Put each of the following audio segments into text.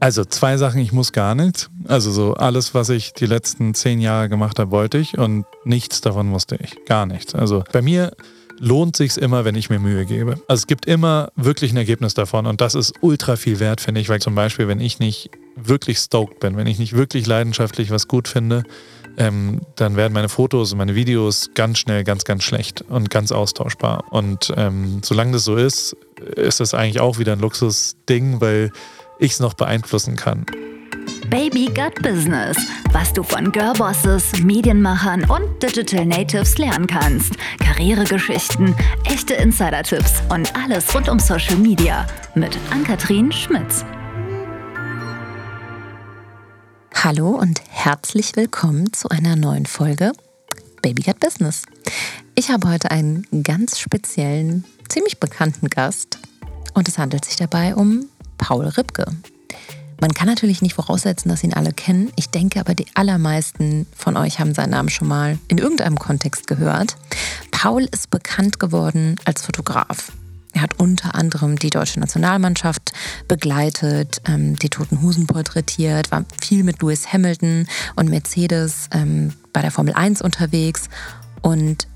Also zwei Sachen, ich muss gar nichts. Also so alles, was ich die letzten zehn Jahre gemacht habe, wollte ich und nichts davon musste ich. Gar nichts. Also bei mir lohnt sich immer, wenn ich mir Mühe gebe. Also es gibt immer wirklich ein Ergebnis davon und das ist ultra viel wert, finde ich, weil zum Beispiel, wenn ich nicht wirklich stoked bin, wenn ich nicht wirklich leidenschaftlich was gut finde, ähm, dann werden meine Fotos und meine Videos ganz schnell ganz, ganz schlecht und ganz austauschbar. Und ähm, solange das so ist, ist das eigentlich auch wieder ein Luxusding, weil ich es noch beeinflussen kann. Baby Gut Business, was du von Girlbosses, Medienmachern und Digital Natives lernen kannst. Karrieregeschichten, echte Insider-Tipps und alles rund um Social Media mit Ann-Kathrin Schmitz. Hallo und herzlich willkommen zu einer neuen Folge Baby Gut Business. Ich habe heute einen ganz speziellen, ziemlich bekannten Gast und es handelt sich dabei um Paul Ripke. Man kann natürlich nicht voraussetzen, dass ihn alle kennen. Ich denke aber, die allermeisten von euch haben seinen Namen schon mal in irgendeinem Kontext gehört. Paul ist bekannt geworden als Fotograf. Er hat unter anderem die deutsche Nationalmannschaft begleitet, ähm, die Toten Husen porträtiert, war viel mit Lewis Hamilton und Mercedes ähm, bei der Formel 1 unterwegs und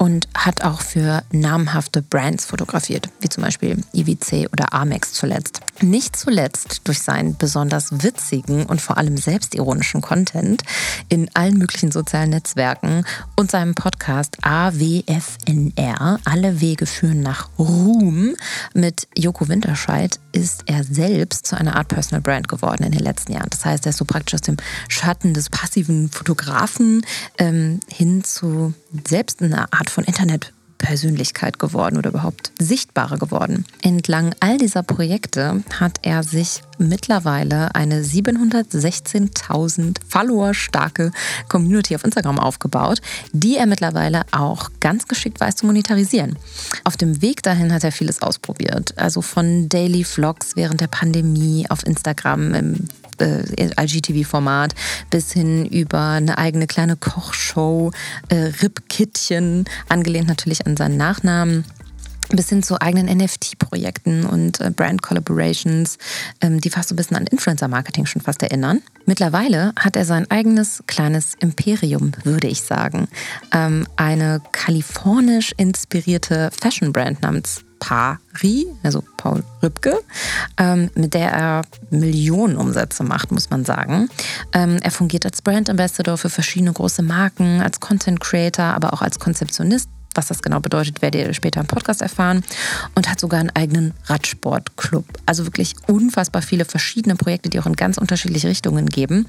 und hat auch für namhafte Brands fotografiert, wie zum Beispiel IWC oder Amex zuletzt. Nicht zuletzt durch seinen besonders witzigen und vor allem selbstironischen Content in allen möglichen sozialen Netzwerken und seinem Podcast AWFNR, Alle Wege führen nach Ruhm, mit Joko Winterscheid ist er selbst zu einer Art Personal Brand geworden in den letzten Jahren. Das heißt, er ist so praktisch aus dem Schatten des passiven Fotografen ähm, hin zu selbst einer Art von Internet Persönlichkeit geworden oder überhaupt sichtbarer geworden. Entlang all dieser Projekte hat er sich mittlerweile eine 716.000 Follower starke Community auf Instagram aufgebaut, die er mittlerweile auch ganz geschickt weiß zu monetarisieren. Auf dem Weg dahin hat er vieles ausprobiert, also von Daily Vlogs während der Pandemie auf Instagram im äh, IGTV-Format bis hin über eine eigene kleine Kochshow, äh, Rippkittchen, angelehnt natürlich an seinen Nachnamen bis hin zu eigenen NFT-Projekten und äh, Brand-Collaborations, ähm, die fast so ein bisschen an Influencer-Marketing schon fast erinnern. Mittlerweile hat er sein eigenes kleines Imperium, würde ich sagen. Ähm, eine kalifornisch inspirierte Fashion-Brand namens Pari, also Paul Rübke, ähm, mit der er Millionen Umsätze macht, muss man sagen. Ähm, er fungiert als Brand Ambassador für verschiedene große Marken, als Content Creator, aber auch als Konzeptionist was das genau bedeutet, werdet ihr später im Podcast erfahren. Und hat sogar einen eigenen Radsportclub. Also wirklich unfassbar viele verschiedene Projekte, die auch in ganz unterschiedliche Richtungen geben.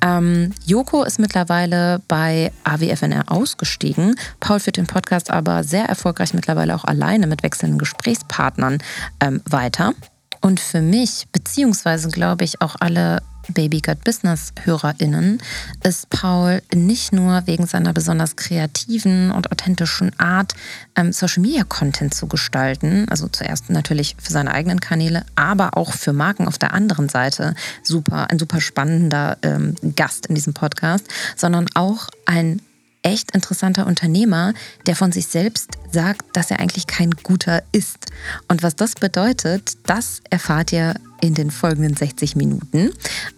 Ähm, Joko ist mittlerweile bei AWFNR ausgestiegen. Paul führt den Podcast aber sehr erfolgreich mittlerweile auch alleine mit wechselnden Gesprächspartnern ähm, weiter. Und für mich, beziehungsweise glaube ich auch alle Baby Gut Business HörerInnen ist Paul nicht nur wegen seiner besonders kreativen und authentischen Art, ähm, Social Media Content zu gestalten, also zuerst natürlich für seine eigenen Kanäle, aber auch für Marken auf der anderen Seite super, ein super spannender ähm, Gast in diesem Podcast, sondern auch ein echt interessanter Unternehmer, der von sich selbst sagt, dass er eigentlich kein guter ist. Und was das bedeutet, das erfahrt ihr in den folgenden 60 Minuten.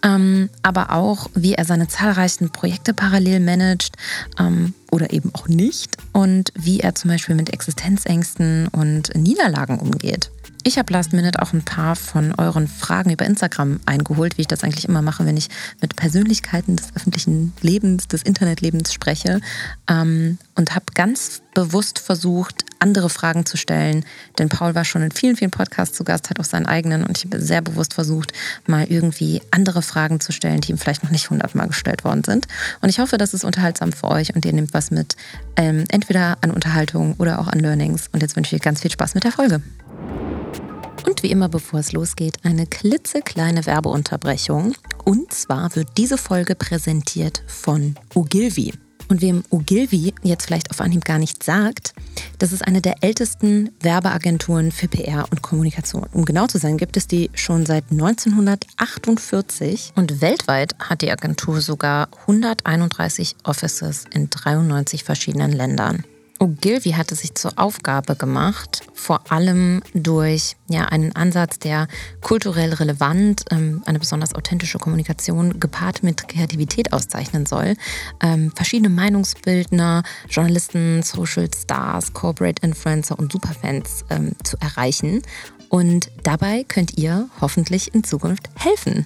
Ähm, aber auch, wie er seine zahlreichen Projekte parallel managt ähm, oder eben auch nicht und wie er zum Beispiel mit Existenzängsten und Niederlagen umgeht. Ich habe Last Minute auch ein paar von euren Fragen über Instagram eingeholt, wie ich das eigentlich immer mache, wenn ich mit Persönlichkeiten des öffentlichen Lebens, des Internetlebens spreche. Ähm, und habe ganz bewusst versucht, andere Fragen zu stellen. Denn Paul war schon in vielen, vielen Podcasts zu Gast, hat auch seinen eigenen. Und ich habe sehr bewusst versucht, mal irgendwie andere Fragen zu stellen, die ihm vielleicht noch nicht hundertmal gestellt worden sind. Und ich hoffe, das ist unterhaltsam für euch und ihr nehmt was mit, ähm, entweder an Unterhaltung oder auch an Learnings. Und jetzt wünsche ich euch ganz viel Spaß mit der Folge. Und wie immer, bevor es losgeht, eine klitzekleine Werbeunterbrechung. Und zwar wird diese Folge präsentiert von Ogilvy. Und wem Ogilvy jetzt vielleicht auf Anhieb gar nicht sagt, das ist eine der ältesten Werbeagenturen für PR und Kommunikation. Um genau zu sein, gibt es die schon seit 1948 und weltweit hat die Agentur sogar 131 Offices in 93 verschiedenen Ländern. Ogilvy hatte sich zur Aufgabe gemacht, vor allem durch ja, einen Ansatz, der kulturell relevant, ähm, eine besonders authentische Kommunikation gepaart mit Kreativität auszeichnen soll, ähm, verschiedene Meinungsbildner, Journalisten, Social Stars, Corporate Influencer und Superfans ähm, zu erreichen. Und dabei könnt ihr hoffentlich in Zukunft helfen.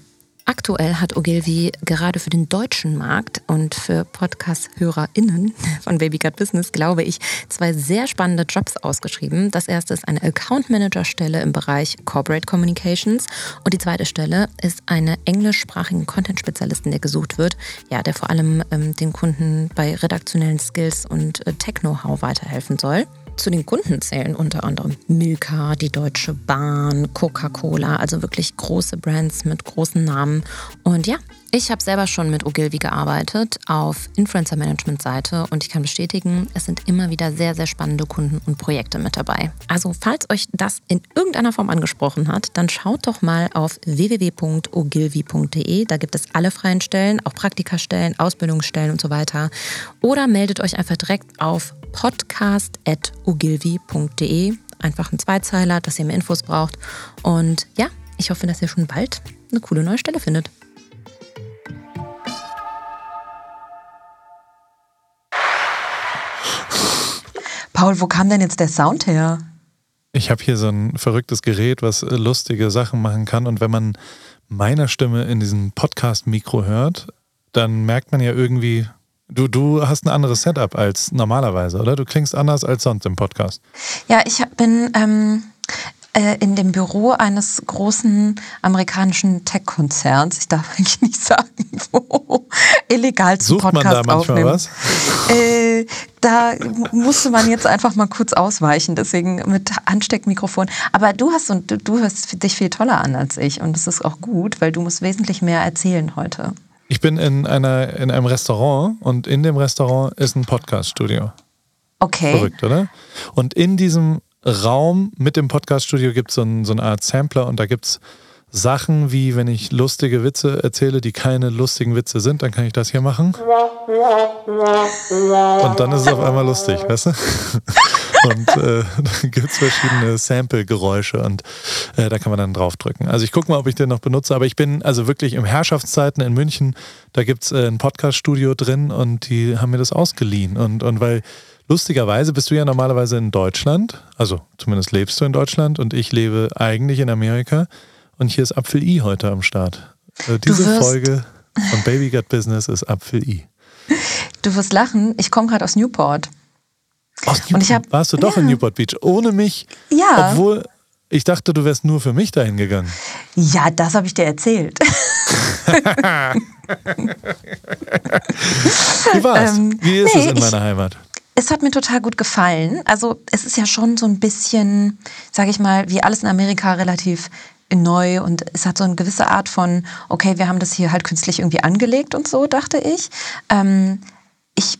Aktuell hat Ogilvy gerade für den deutschen Markt und für Podcast-HörerInnen von Baby Got Business, glaube ich, zwei sehr spannende Jobs ausgeschrieben. Das erste ist eine Account Manager-Stelle im Bereich Corporate Communications und die zweite Stelle ist eine englischsprachigen Content-Spezialistin, der gesucht wird, ja, der vor allem ähm, den Kunden bei redaktionellen Skills und äh, Tech-Know-how weiterhelfen soll. Zu den Kunden zählen unter anderem Milka, die Deutsche Bahn, Coca-Cola, also wirklich große Brands mit großen Namen. Und ja, ich habe selber schon mit Ogilvy gearbeitet auf Influencer-Management-Seite und ich kann bestätigen, es sind immer wieder sehr, sehr spannende Kunden und Projekte mit dabei. Also falls euch das in irgendeiner Form angesprochen hat, dann schaut doch mal auf www.ogilvy.de. Da gibt es alle freien Stellen, auch Praktikastellen, Ausbildungsstellen und so weiter. Oder meldet euch einfach direkt auf podcast.ogilvy.de. Einfach ein Zweizeiler, dass ihr mehr Infos braucht. Und ja, ich hoffe, dass ihr schon bald eine coole neue Stelle findet. Paul, wo kam denn jetzt der Sound her? Ich habe hier so ein verrücktes Gerät, was lustige Sachen machen kann. Und wenn man meiner Stimme in diesem Podcast-Mikro hört, dann merkt man ja irgendwie, Du, du hast ein anderes Setup als normalerweise, oder? Du klingst anders als sonst im Podcast. Ja, ich bin ähm, äh, in dem Büro eines großen amerikanischen Tech-Konzerns. Ich darf eigentlich nicht sagen, wo. Illegal zum Sucht Podcast man da manchmal aufnehmen. was? Äh, da musste man jetzt einfach mal kurz ausweichen, deswegen mit Ansteckmikrofon. Aber du hast und du, du hörst dich viel toller an als ich und das ist auch gut, weil du musst wesentlich mehr erzählen heute. Ich bin in, einer, in einem Restaurant und in dem Restaurant ist ein Podcast-Studio. Okay. Verrückt, oder? Und in diesem Raum mit dem Podcast-Studio gibt so es so eine Art Sampler und da gibt es Sachen wie, wenn ich lustige Witze erzähle, die keine lustigen Witze sind, dann kann ich das hier machen. Und dann ist es auf einmal lustig, weißt du? Und äh, dann gibt es verschiedene Sample-Geräusche und äh, da kann man dann draufdrücken. Also ich gucke mal, ob ich den noch benutze, aber ich bin also wirklich im Herrschaftszeiten in München, da gibt es äh, ein Podcast-Studio drin und die haben mir das ausgeliehen. Und, und weil lustigerweise bist du ja normalerweise in Deutschland, also zumindest lebst du in Deutschland und ich lebe eigentlich in Amerika und hier ist Apfel I heute am Start. Äh, diese Folge von Baby Got Business ist Apfel I. Du wirst lachen, ich komme gerade aus Newport. Aus Und ich Newport hab- warst du doch in Newport Beach, ohne mich. Ja. Obwohl ich dachte, du wärst nur für mich dahin gegangen. Ja, das habe ich dir erzählt. Wie war's? Ähm, Wie ist nee, es in ich- meiner Heimat? Es hat mir total gut gefallen. Also es ist ja schon so ein bisschen, sage ich mal, wie alles in Amerika relativ neu und es hat so eine gewisse Art von, okay, wir haben das hier halt künstlich irgendwie angelegt und so, dachte ich. Ähm, ich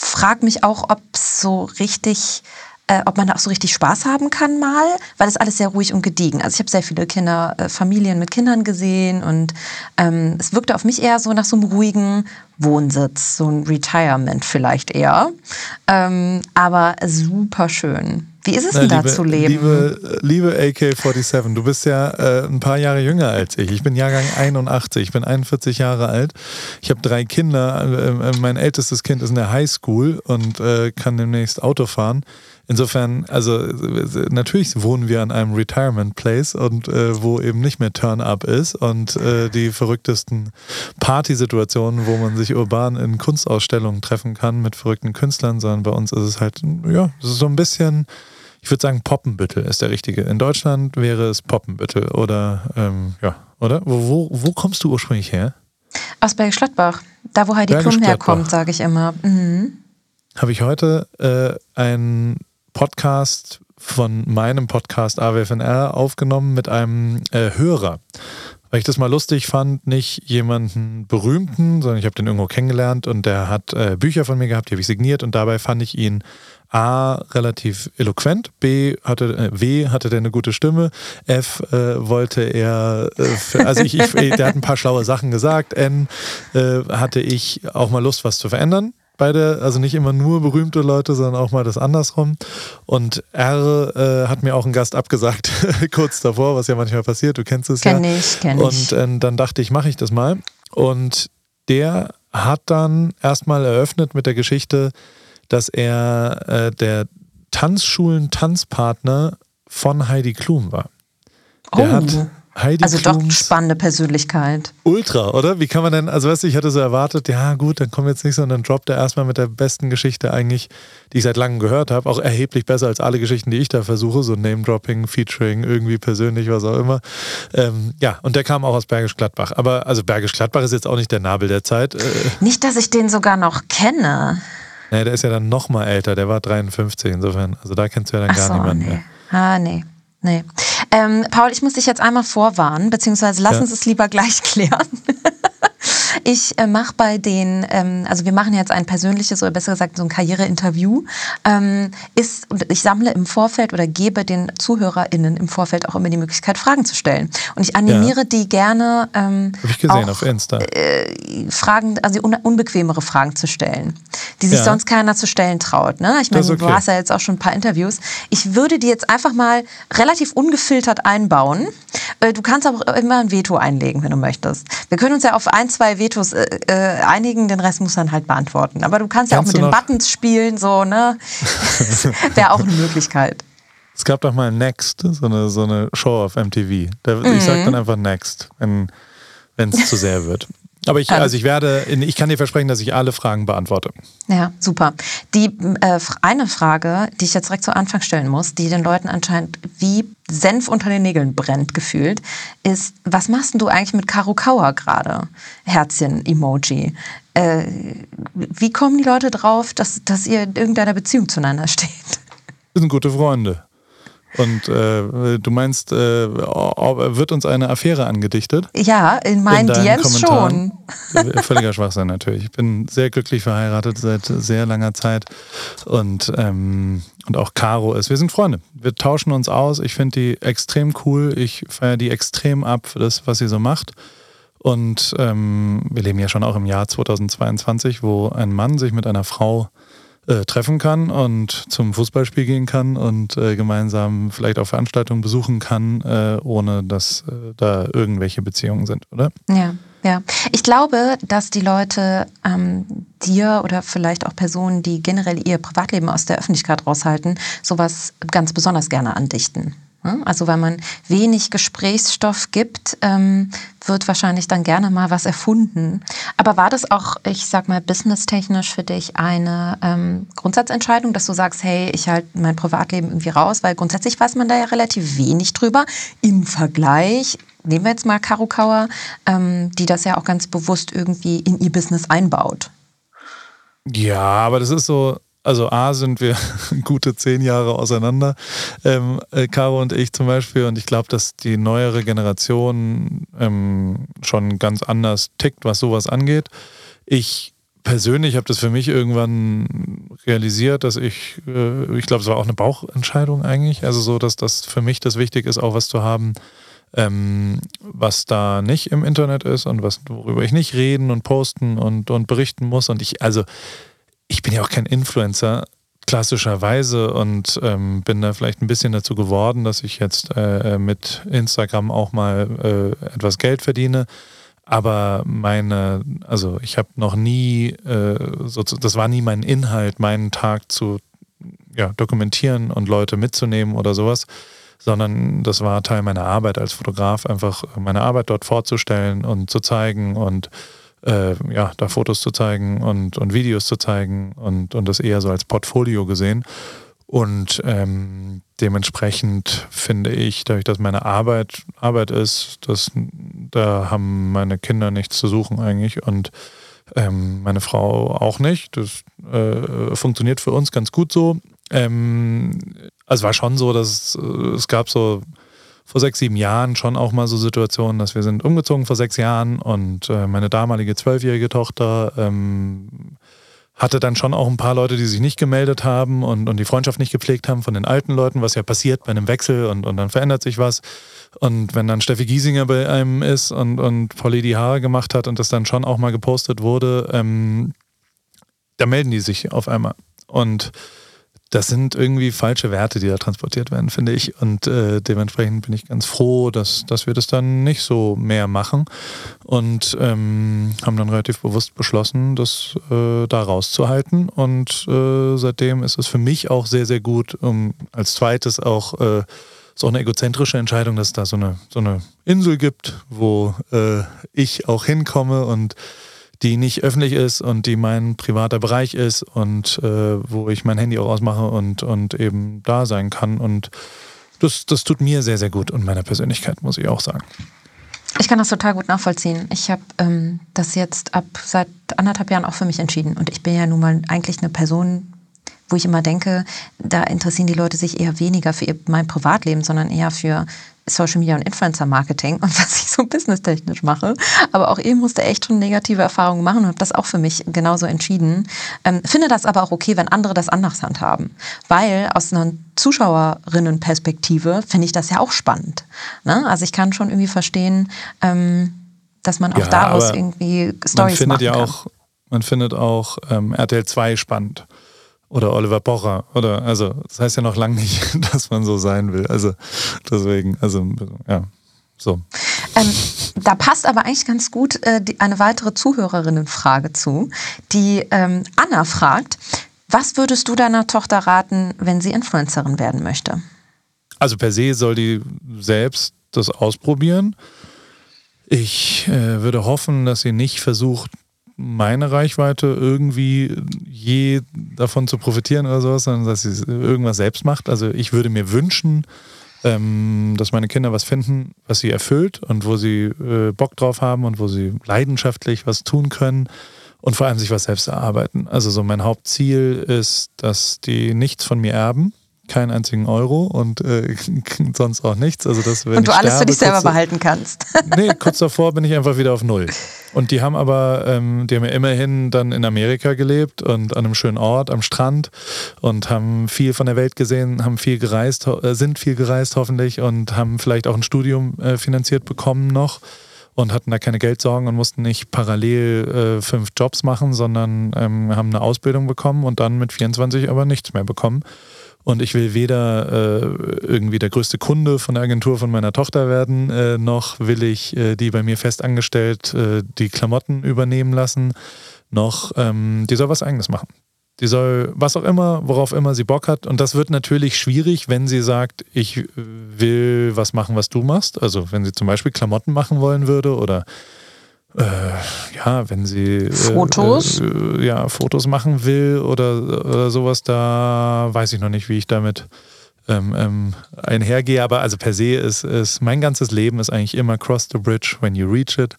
frage mich auch, ob so richtig, äh, ob man da auch so richtig Spaß haben kann mal, weil es alles sehr ruhig und gediegen. Also ich habe sehr viele Kinder, äh, Familien mit Kindern gesehen und ähm, es wirkte auf mich eher so nach so einem ruhigen Wohnsitz, so ein Retirement vielleicht eher. Ähm, aber super schön. Wie ist es Na, denn da zu leben? Liebe, liebe AK-47, du bist ja äh, ein paar Jahre jünger als ich. Ich bin Jahrgang 81, ich bin 41 Jahre alt. Ich habe drei Kinder. Äh, äh, mein ältestes Kind ist in der Highschool und äh, kann demnächst Auto fahren. Insofern, also äh, natürlich wohnen wir an einem Retirement Place und äh, wo eben nicht mehr Turn-up ist und äh, die verrücktesten Partysituationen, wo man sich urban in Kunstausstellungen treffen kann mit verrückten Künstlern, sondern bei uns ist es halt, ja, so ein bisschen, ich würde sagen, Poppenbüttel ist der richtige. In Deutschland wäre es Poppenbüttel oder, ähm, ja, oder? Wo, wo, wo kommst du ursprünglich her? Aus Bergisch Gladbach, da wo Heidi Klum herkommt, sage ich immer. Mhm. habe ich heute äh, einen Podcast von meinem Podcast AWFNR aufgenommen mit einem äh, Hörer. Weil ich das mal lustig fand, nicht jemanden berühmten, sondern ich habe den irgendwo kennengelernt und der hat äh, Bücher von mir gehabt, die habe ich signiert und dabei fand ich ihn A, relativ eloquent, B, hatte, äh, W, hatte der eine gute Stimme, F, äh, wollte er, äh, also ich, ich, der hat ein paar schlaue Sachen gesagt, N, äh, hatte ich auch mal Lust, was zu verändern beide, also nicht immer nur berühmte Leute, sondern auch mal das andersrum. Und R äh, hat mir auch einen Gast abgesagt, kurz davor, was ja manchmal passiert, du kennst es kenn ja. Ich, kenn ich. Und äh, dann dachte ich, mache ich das mal. Und der hat dann erstmal eröffnet mit der Geschichte, dass er äh, der Tanzschulen-Tanzpartner von Heidi Klum war. Der oh. hat Heidi also Klums doch spannende Persönlichkeit. Ultra, oder? Wie kann man denn, also weißt du, ich hatte so erwartet, ja gut, dann kommt jetzt nicht so und dann droppt er erstmal mit der besten Geschichte eigentlich, die ich seit langem gehört habe, auch erheblich besser als alle Geschichten, die ich da versuche, so Name-Dropping, Featuring, irgendwie persönlich, was auch immer. Ähm, ja, und der kam auch aus Bergisch Gladbach. Aber also Bergisch Gladbach ist jetzt auch nicht der Nabel der Zeit. Äh, nicht, dass ich den sogar noch kenne. Nee, der ist ja dann noch mal älter, der war 53 insofern. Also da kennst du ja dann Ach gar so, niemanden nee. mehr. Ah, nee. Nee. Ähm, Paul, ich muss dich jetzt einmal vorwarnen, beziehungsweise lass Ja. uns es lieber gleich klären. Ich äh, mache bei den, ähm, also wir machen jetzt ein persönliches oder besser gesagt so ein Karriereinterview, ähm, ist, und ich sammle im Vorfeld oder gebe den ZuhörerInnen im Vorfeld auch immer die Möglichkeit, Fragen zu stellen. Und ich animiere die gerne ähm, Hab ich gesehen auch, auf Insta. äh, Fragen, also un unbequemere Fragen zu stellen, die sich Ja. sonst keiner zu stellen traut. Ne? Ich meine, ist du okay. hast ja jetzt auch schon ein paar Interviews. Ich würde die jetzt einfach mal relativ ungefiltert einbauen. Äh, Du kannst aber auch immer ein Veto einlegen, wenn du möchtest. Wir können uns ja auf ein, zwei Vetos äh, äh, einigen, den Rest muss dann halt beantworten. Aber du kannst ja auch Kannst mit den Buttons spielen, so, ne? Wäre auch eine Möglichkeit. Es gab doch mal Next, so eine, so eine Show auf MTV. Da, Ich Mhm. sag dann einfach Next, wenn es zu sehr wird. Aber ich, also ich werde, ich kann dir versprechen, dass ich alle Fragen beantworte. Ja, super. Die äh, eine Frage, die ich jetzt direkt zu Anfang stellen muss, die den Leuten anscheinend wie Senf unter den Nägeln brennt gefühlt, ist, was machst denn du eigentlich mit Karo Kauer gerade? Herzchen-Emoji. Äh, wie kommen die Leute drauf, dass, dass ihr in irgendeiner Beziehung zueinander steht? Wir sind gute Freunde. Und äh, du meinst, äh, ob- wird uns eine Affäre angedichtet? Ja, in meinen in DMs schon. Kommentaren? Völliger Schwachsinn natürlich. Ich bin sehr glücklich verheiratet seit sehr langer Zeit. Und, ähm, und auch Caro ist. Wir sind Freunde. Wir tauschen uns aus. Ich finde die extrem cool. Ich feiere die extrem ab für das, was sie so macht. Und ähm, wir leben ja schon auch im Jahr 2022, wo ein Mann sich mit einer Frau äh, treffen kann und zum Fußballspiel gehen kann und äh, gemeinsam vielleicht auch Veranstaltungen besuchen kann, äh, ohne dass äh, da irgendwelche Beziehungen sind, oder? Ja, ja. Ich glaube, dass die Leute ähm, dir oder vielleicht auch Personen, die generell ihr Privatleben aus der Öffentlichkeit raushalten, sowas ganz besonders gerne andichten. Ja? Also weil man wenig Gesprächsstoff gibt, ähm, wird wahrscheinlich dann gerne mal was erfunden. Aber war das auch, ich sag mal, businesstechnisch für dich eine ähm, Grundsatzentscheidung, dass du sagst, hey, ich halte mein Privatleben irgendwie raus, weil grundsätzlich weiß man da ja relativ wenig drüber im Vergleich. Nehmen wir jetzt mal Karo Kauer, ähm, die das ja auch ganz bewusst irgendwie in ihr Business einbaut. Ja, aber das ist so, also A sind wir gute zehn Jahre auseinander, ähm, äh, Caro und ich zum Beispiel. Und ich glaube, dass die neuere Generation ähm, schon ganz anders tickt, was sowas angeht. Ich persönlich habe das für mich irgendwann realisiert, dass ich, äh, ich glaube, es war auch eine Bauchentscheidung eigentlich. Also so, dass das für mich das wichtig ist, auch was zu haben, ähm, was da nicht im Internet ist und was, worüber ich nicht reden und posten und, und berichten muss. Und ich, also ich bin ja auch kein Influencer klassischerweise und ähm, bin da vielleicht ein bisschen dazu geworden, dass ich jetzt äh, mit Instagram auch mal äh, etwas Geld verdiene. Aber meine, also ich habe noch nie, äh, so, das war nie mein Inhalt, meinen Tag zu ja, dokumentieren und Leute mitzunehmen oder sowas, sondern das war Teil meiner Arbeit als Fotograf, einfach meine Arbeit dort vorzustellen und zu zeigen und äh, ja, da Fotos zu zeigen und, und Videos zu zeigen und, und das eher so als Portfolio gesehen. Und ähm, dementsprechend finde ich, dadurch, dass meine Arbeit Arbeit ist, dass, da haben meine Kinder nichts zu suchen eigentlich und ähm, meine Frau auch nicht. Das äh, funktioniert für uns ganz gut so. Ähm, also war schon so, dass äh, es gab so vor sechs, sieben Jahren schon auch mal so Situationen, dass wir sind umgezogen vor sechs Jahren und äh, meine damalige zwölfjährige Tochter ähm, hatte dann schon auch ein paar Leute, die sich nicht gemeldet haben und, und die Freundschaft nicht gepflegt haben von den alten Leuten, was ja passiert bei einem Wechsel und, und dann verändert sich was. Und wenn dann Steffi Giesinger bei einem ist und, und Polly die Haare gemacht hat und das dann schon auch mal gepostet wurde, ähm, da melden die sich auf einmal. Und das sind irgendwie falsche Werte, die da transportiert werden, finde ich. Und äh, dementsprechend bin ich ganz froh, dass, dass wir das dann nicht so mehr machen. Und ähm, haben dann relativ bewusst beschlossen, das äh, da rauszuhalten. Und äh, seitdem ist es für mich auch sehr, sehr gut, um als zweites auch äh, ist auch eine egozentrische Entscheidung, dass es da so eine, so eine Insel gibt, wo äh, ich auch hinkomme und die nicht öffentlich ist und die mein privater Bereich ist und äh, wo ich mein Handy auch ausmache und, und eben da sein kann. Und das, das tut mir sehr, sehr gut und meiner Persönlichkeit, muss ich auch sagen. Ich kann das total gut nachvollziehen. Ich habe ähm, das jetzt ab seit anderthalb Jahren auch für mich entschieden. Und ich bin ja nun mal eigentlich eine Person, wo ich immer denke, da interessieren die Leute sich eher weniger für ihr, mein Privatleben, sondern eher für Social Media und Influencer Marketing und was ich so businesstechnisch mache. Aber auch ich musste echt schon negative Erfahrungen machen und habe das auch für mich genauso entschieden. Ähm, finde das aber auch okay, wenn andere das anders handhaben. Weil aus einer Zuschauerinnenperspektive finde ich das ja auch spannend. Ne? Also ich kann schon irgendwie verstehen, ähm, dass man auch ja, daraus irgendwie Stories machen ja kann. Auch, man findet auch ähm, RTL 2 spannend oder Oliver Pocher oder also das heißt ja noch lange nicht, dass man so sein will. Also deswegen, also ja, so. Ähm, da passt aber eigentlich ganz gut äh, die, eine weitere Zuhörerinnenfrage zu, die ähm, Anna fragt: Was würdest du deiner Tochter raten, wenn sie Influencerin werden möchte? Also per se soll die selbst das ausprobieren. Ich äh, würde hoffen, dass sie nicht versucht, meine Reichweite irgendwie je davon zu profitieren oder sowas, sondern dass sie irgendwas selbst macht. Also ich würde mir wünschen, ähm, dass meine Kinder was finden, was sie erfüllt und wo sie äh, Bock drauf haben und wo sie leidenschaftlich was tun können und vor allem sich was selbst erarbeiten. Also so mein Hauptziel ist, dass die nichts von mir erben, keinen einzigen Euro und äh, sonst auch nichts. Also das, und du alles sterbe, für dich selber behalten kannst. nee, kurz davor bin ich einfach wieder auf Null. Und die haben aber, ähm, die haben ja immerhin dann in Amerika gelebt und an einem schönen Ort am Strand und haben viel von der Welt gesehen, haben viel gereist, äh, sind viel gereist hoffentlich und haben vielleicht auch ein Studium äh, finanziert bekommen noch und hatten da keine Geldsorgen und mussten nicht parallel äh, fünf Jobs machen, sondern ähm, haben eine Ausbildung bekommen und dann mit 24 aber nichts mehr bekommen. Und ich will weder äh, irgendwie der größte Kunde von der Agentur von meiner Tochter werden, äh, noch will ich äh, die bei mir fest angestellt äh, die Klamotten übernehmen lassen, noch ähm, die soll was eigenes machen. Die soll was auch immer, worauf immer sie Bock hat. Und das wird natürlich schwierig, wenn sie sagt, ich will was machen, was du machst. Also wenn sie zum Beispiel Klamotten machen wollen würde oder äh, ja, wenn sie äh, Fotos? Äh, ja, Fotos machen will oder, oder sowas, da weiß ich noch nicht, wie ich damit ähm, ähm, einhergehe. Aber also per se ist, ist mein ganzes Leben ist eigentlich immer cross the bridge when you reach it.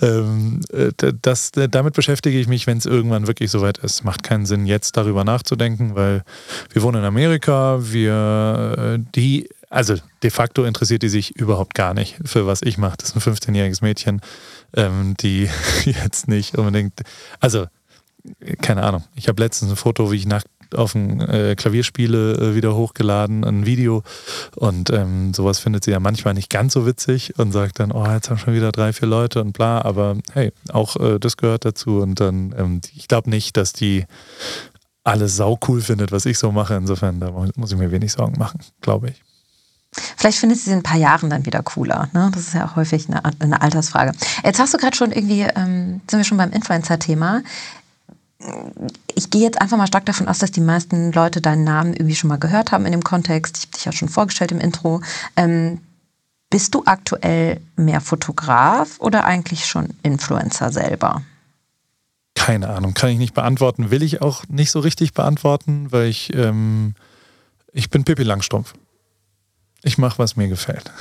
Ähm, äh, das, damit beschäftige ich mich, wenn es irgendwann wirklich soweit ist. Macht keinen Sinn, jetzt darüber nachzudenken, weil wir wohnen in Amerika, wir äh, die, also de facto interessiert die sich überhaupt gar nicht für was ich mache. Das ist ein 15-jähriges Mädchen ähm, die jetzt nicht unbedingt, also keine Ahnung. Ich habe letztens ein Foto, wie ich nackt auf dem äh, Klavier spiele, äh, wieder hochgeladen, ein Video. Und ähm, sowas findet sie ja manchmal nicht ganz so witzig und sagt dann, oh, jetzt haben schon wieder drei, vier Leute und bla. Aber hey, auch äh, das gehört dazu. Und dann, ähm, ich glaube nicht, dass die alles sau cool findet, was ich so mache. Insofern, da muss ich mir wenig Sorgen machen, glaube ich. Vielleicht findest du sie in ein paar Jahren dann wieder cooler. Ne? Das ist ja auch häufig eine, eine Altersfrage. Jetzt hast du gerade schon irgendwie, ähm, sind wir schon beim Influencer-Thema. Ich gehe jetzt einfach mal stark davon aus, dass die meisten Leute deinen Namen irgendwie schon mal gehört haben in dem Kontext. Ich habe dich ja schon vorgestellt im Intro. Ähm, bist du aktuell mehr Fotograf oder eigentlich schon Influencer selber? Keine Ahnung, kann ich nicht beantworten. Will ich auch nicht so richtig beantworten, weil ich, ähm, ich bin Pippi Langstrumpf. Ich mache, was mir gefällt.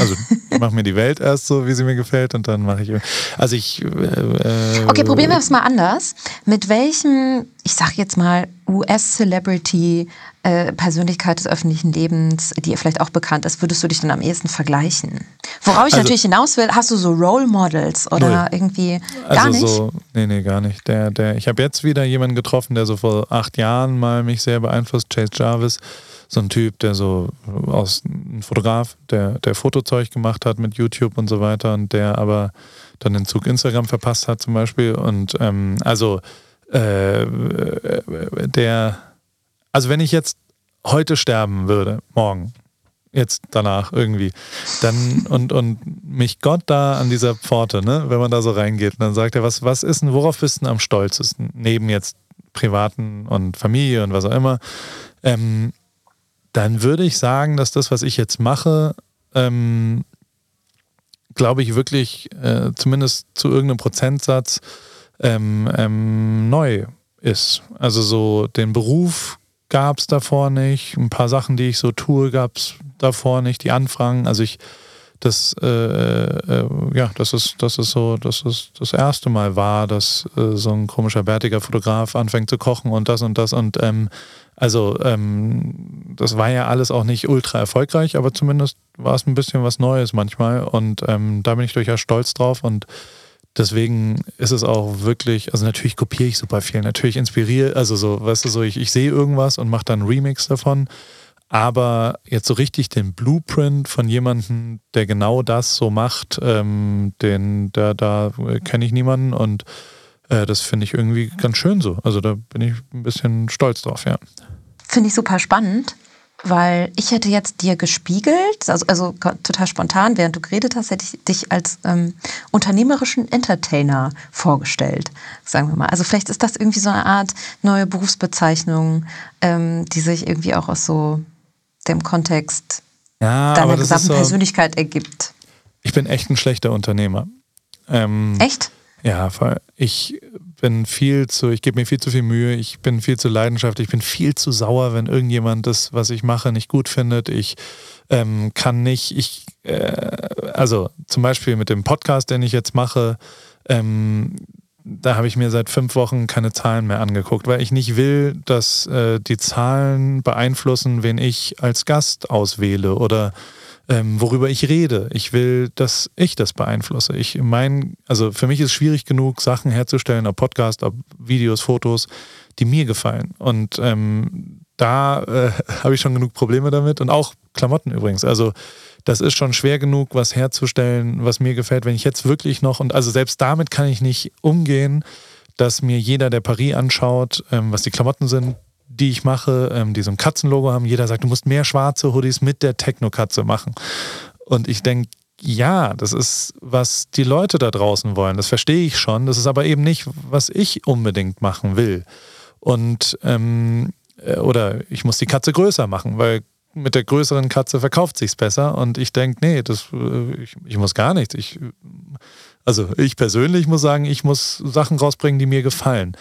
Also ich mache mir die Welt erst so, wie sie mir gefällt und dann mache ich. Also ich. Äh, äh okay, probieren wir es mal anders. Mit welchem, ich sag jetzt mal, US-Celebrity, äh, Persönlichkeit des öffentlichen Lebens, die vielleicht auch bekannt ist, würdest du dich dann am ehesten vergleichen? Worauf ich also, natürlich hinaus will, hast du so Role Models oder null. irgendwie gar also nicht? So, nee, nee, gar nicht. Der, der, ich habe jetzt wieder jemanden getroffen, der so vor acht Jahren mal mich sehr beeinflusst, Chase Jarvis so ein Typ, der so aus ein Fotograf, der, der Fotozeug gemacht hat mit YouTube und so weiter und der aber dann den Zug Instagram verpasst hat zum Beispiel. Und ähm, also äh, der, also wenn ich jetzt heute sterben würde, morgen, jetzt danach irgendwie, dann und, und mich Gott da an dieser Pforte, ne, wenn man da so reingeht, dann sagt er, was, was ist denn, worauf bist du am stolzesten, neben jetzt privaten und Familie und was auch immer, ähm, dann würde ich sagen, dass das, was ich jetzt mache, ähm, glaube ich, wirklich äh, zumindest zu irgendeinem Prozentsatz ähm, ähm, neu ist. Also so den Beruf gab es davor nicht, ein paar Sachen, die ich so tue, gab es davor nicht, die Anfragen. Also ich, das, äh, äh, ja, das ist, das ist so, das ist das erste Mal war, dass äh, so ein komischer bärtiger Fotograf anfängt zu kochen und das und das und ähm, also ähm, das war ja alles auch nicht ultra erfolgreich, aber zumindest war es ein bisschen was Neues manchmal und ähm, da bin ich durchaus stolz drauf und deswegen ist es auch wirklich, also natürlich kopiere ich super viel, natürlich inspiriere, also so, weißt du, so ich, ich sehe irgendwas und mache dann einen Remix davon, aber jetzt so richtig den Blueprint von jemandem, der genau das so macht, ähm, den, der, da kenne ich niemanden und äh, das finde ich irgendwie ganz schön so. Also da bin ich ein bisschen stolz drauf, ja. Finde ich super spannend, weil ich hätte jetzt dir gespiegelt, also, also total spontan, während du geredet hast, hätte ich dich als ähm, unternehmerischen Entertainer vorgestellt, sagen wir mal. Also vielleicht ist das irgendwie so eine Art neue Berufsbezeichnung, ähm, die sich irgendwie auch aus so dem Kontext ja, deiner gesamten so, Persönlichkeit ergibt. Ich bin echt ein schlechter Unternehmer. Ähm, echt? Ja, ich bin viel zu, ich gebe mir viel zu viel Mühe, ich bin viel zu leidenschaftlich, ich bin viel zu sauer, wenn irgendjemand das, was ich mache, nicht gut findet. Ich ähm, kann nicht, ich, äh, also zum Beispiel mit dem Podcast, den ich jetzt mache, ähm, da habe ich mir seit fünf Wochen keine Zahlen mehr angeguckt, weil ich nicht will, dass äh, die Zahlen beeinflussen, wen ich als Gast auswähle oder ähm, worüber ich rede. Ich will, dass ich das beeinflusse. Ich mein, also für mich ist es schwierig genug, Sachen herzustellen, ob Podcast, ob Videos, Fotos, die mir gefallen. Und ähm, da äh, habe ich schon genug Probleme damit und auch Klamotten übrigens. Also das ist schon schwer genug, was herzustellen, was mir gefällt, wenn ich jetzt wirklich noch, und also selbst damit kann ich nicht umgehen, dass mir jeder, der Paris anschaut, ähm, was die Klamotten sind, die ich mache, ähm, die so ein Katzenlogo haben, jeder sagt, du musst mehr schwarze Hoodies mit der Techno-Katze machen. Und ich denke, ja, das ist, was die Leute da draußen wollen. Das verstehe ich schon. Das ist aber eben nicht, was ich unbedingt machen will. Und ähm, äh, oder ich muss die Katze größer machen, weil mit der größeren Katze verkauft sich's besser. Und ich denke, nee, das, äh, ich, ich muss gar nichts. Ich, also ich persönlich muss sagen, ich muss Sachen rausbringen, die mir gefallen.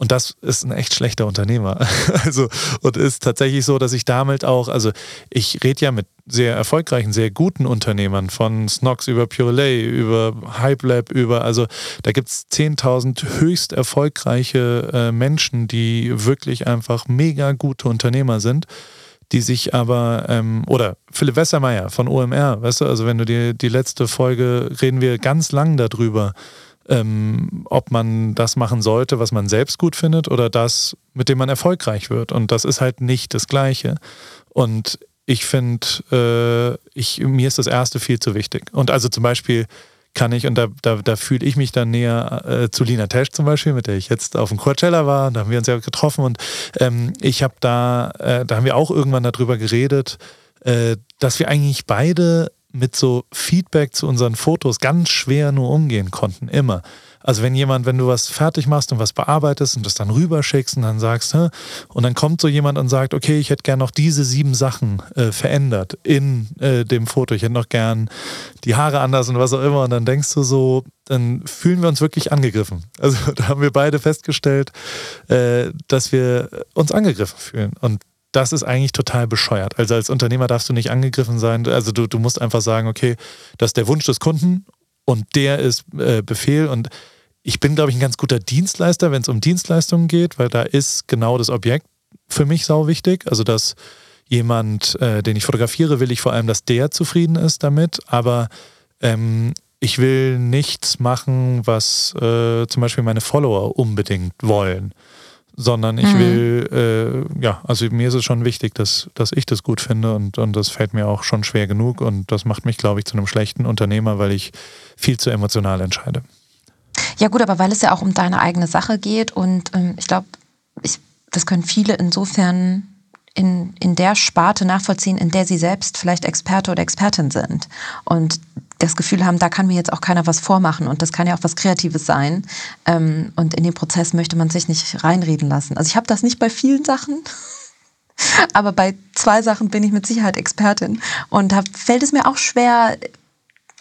Und das ist ein echt schlechter Unternehmer. Also, und ist tatsächlich so, dass ich damit auch, also ich rede ja mit sehr erfolgreichen, sehr guten Unternehmern von Snox über Purelay, über HypeLab, über, also da gibt es 10.000 höchst erfolgreiche äh, Menschen, die wirklich einfach mega gute Unternehmer sind die sich aber, ähm, oder Philipp Wessermeier von OMR, weißt du, also wenn du dir die letzte Folge, reden wir ganz lang darüber, ähm, ob man das machen sollte, was man selbst gut findet, oder das, mit dem man erfolgreich wird. Und das ist halt nicht das Gleiche. Und ich finde, äh, mir ist das Erste viel zu wichtig. Und also zum Beispiel, kann ich, und da, da, da fühle ich mich dann näher äh, zu Lina Tesch zum Beispiel, mit der ich jetzt auf dem Coachella war, da haben wir uns ja getroffen und ähm, ich habe da, äh, da haben wir auch irgendwann darüber geredet, äh, dass wir eigentlich beide mit so Feedback zu unseren Fotos ganz schwer nur umgehen konnten, immer. Also wenn jemand, wenn du was fertig machst und was bearbeitest und das dann rüberschickst und dann sagst, Hä? und dann kommt so jemand und sagt, okay, ich hätte gern noch diese sieben Sachen äh, verändert in äh, dem Foto, ich hätte noch gern die Haare anders und was auch immer und dann denkst du so, dann fühlen wir uns wirklich angegriffen. Also da haben wir beide festgestellt, äh, dass wir uns angegriffen fühlen und das ist eigentlich total bescheuert. Also als Unternehmer darfst du nicht angegriffen sein. Also du, du musst einfach sagen, okay, das ist der Wunsch des Kunden und der ist äh, Befehl und ich bin, glaube ich, ein ganz guter Dienstleister, wenn es um Dienstleistungen geht, weil da ist genau das Objekt für mich sau wichtig. Also, dass jemand, äh, den ich fotografiere, will ich vor allem, dass der zufrieden ist damit. Aber ähm, ich will nichts machen, was äh, zum Beispiel meine Follower unbedingt wollen. Sondern ich mhm. will, äh, ja, also mir ist es schon wichtig, dass, dass ich das gut finde und, und das fällt mir auch schon schwer genug und das macht mich, glaube ich, zu einem schlechten Unternehmer, weil ich viel zu emotional entscheide. Ja gut, aber weil es ja auch um deine eigene Sache geht und ähm, ich glaube, ich, das können viele insofern in, in der Sparte nachvollziehen, in der sie selbst vielleicht Experte oder Expertin sind. Und das Gefühl haben, da kann mir jetzt auch keiner was vormachen und das kann ja auch was Kreatives sein. Ähm, und in den Prozess möchte man sich nicht reinreden lassen. Also ich habe das nicht bei vielen Sachen, aber bei zwei Sachen bin ich mit Sicherheit Expertin und da fällt es mir auch schwer,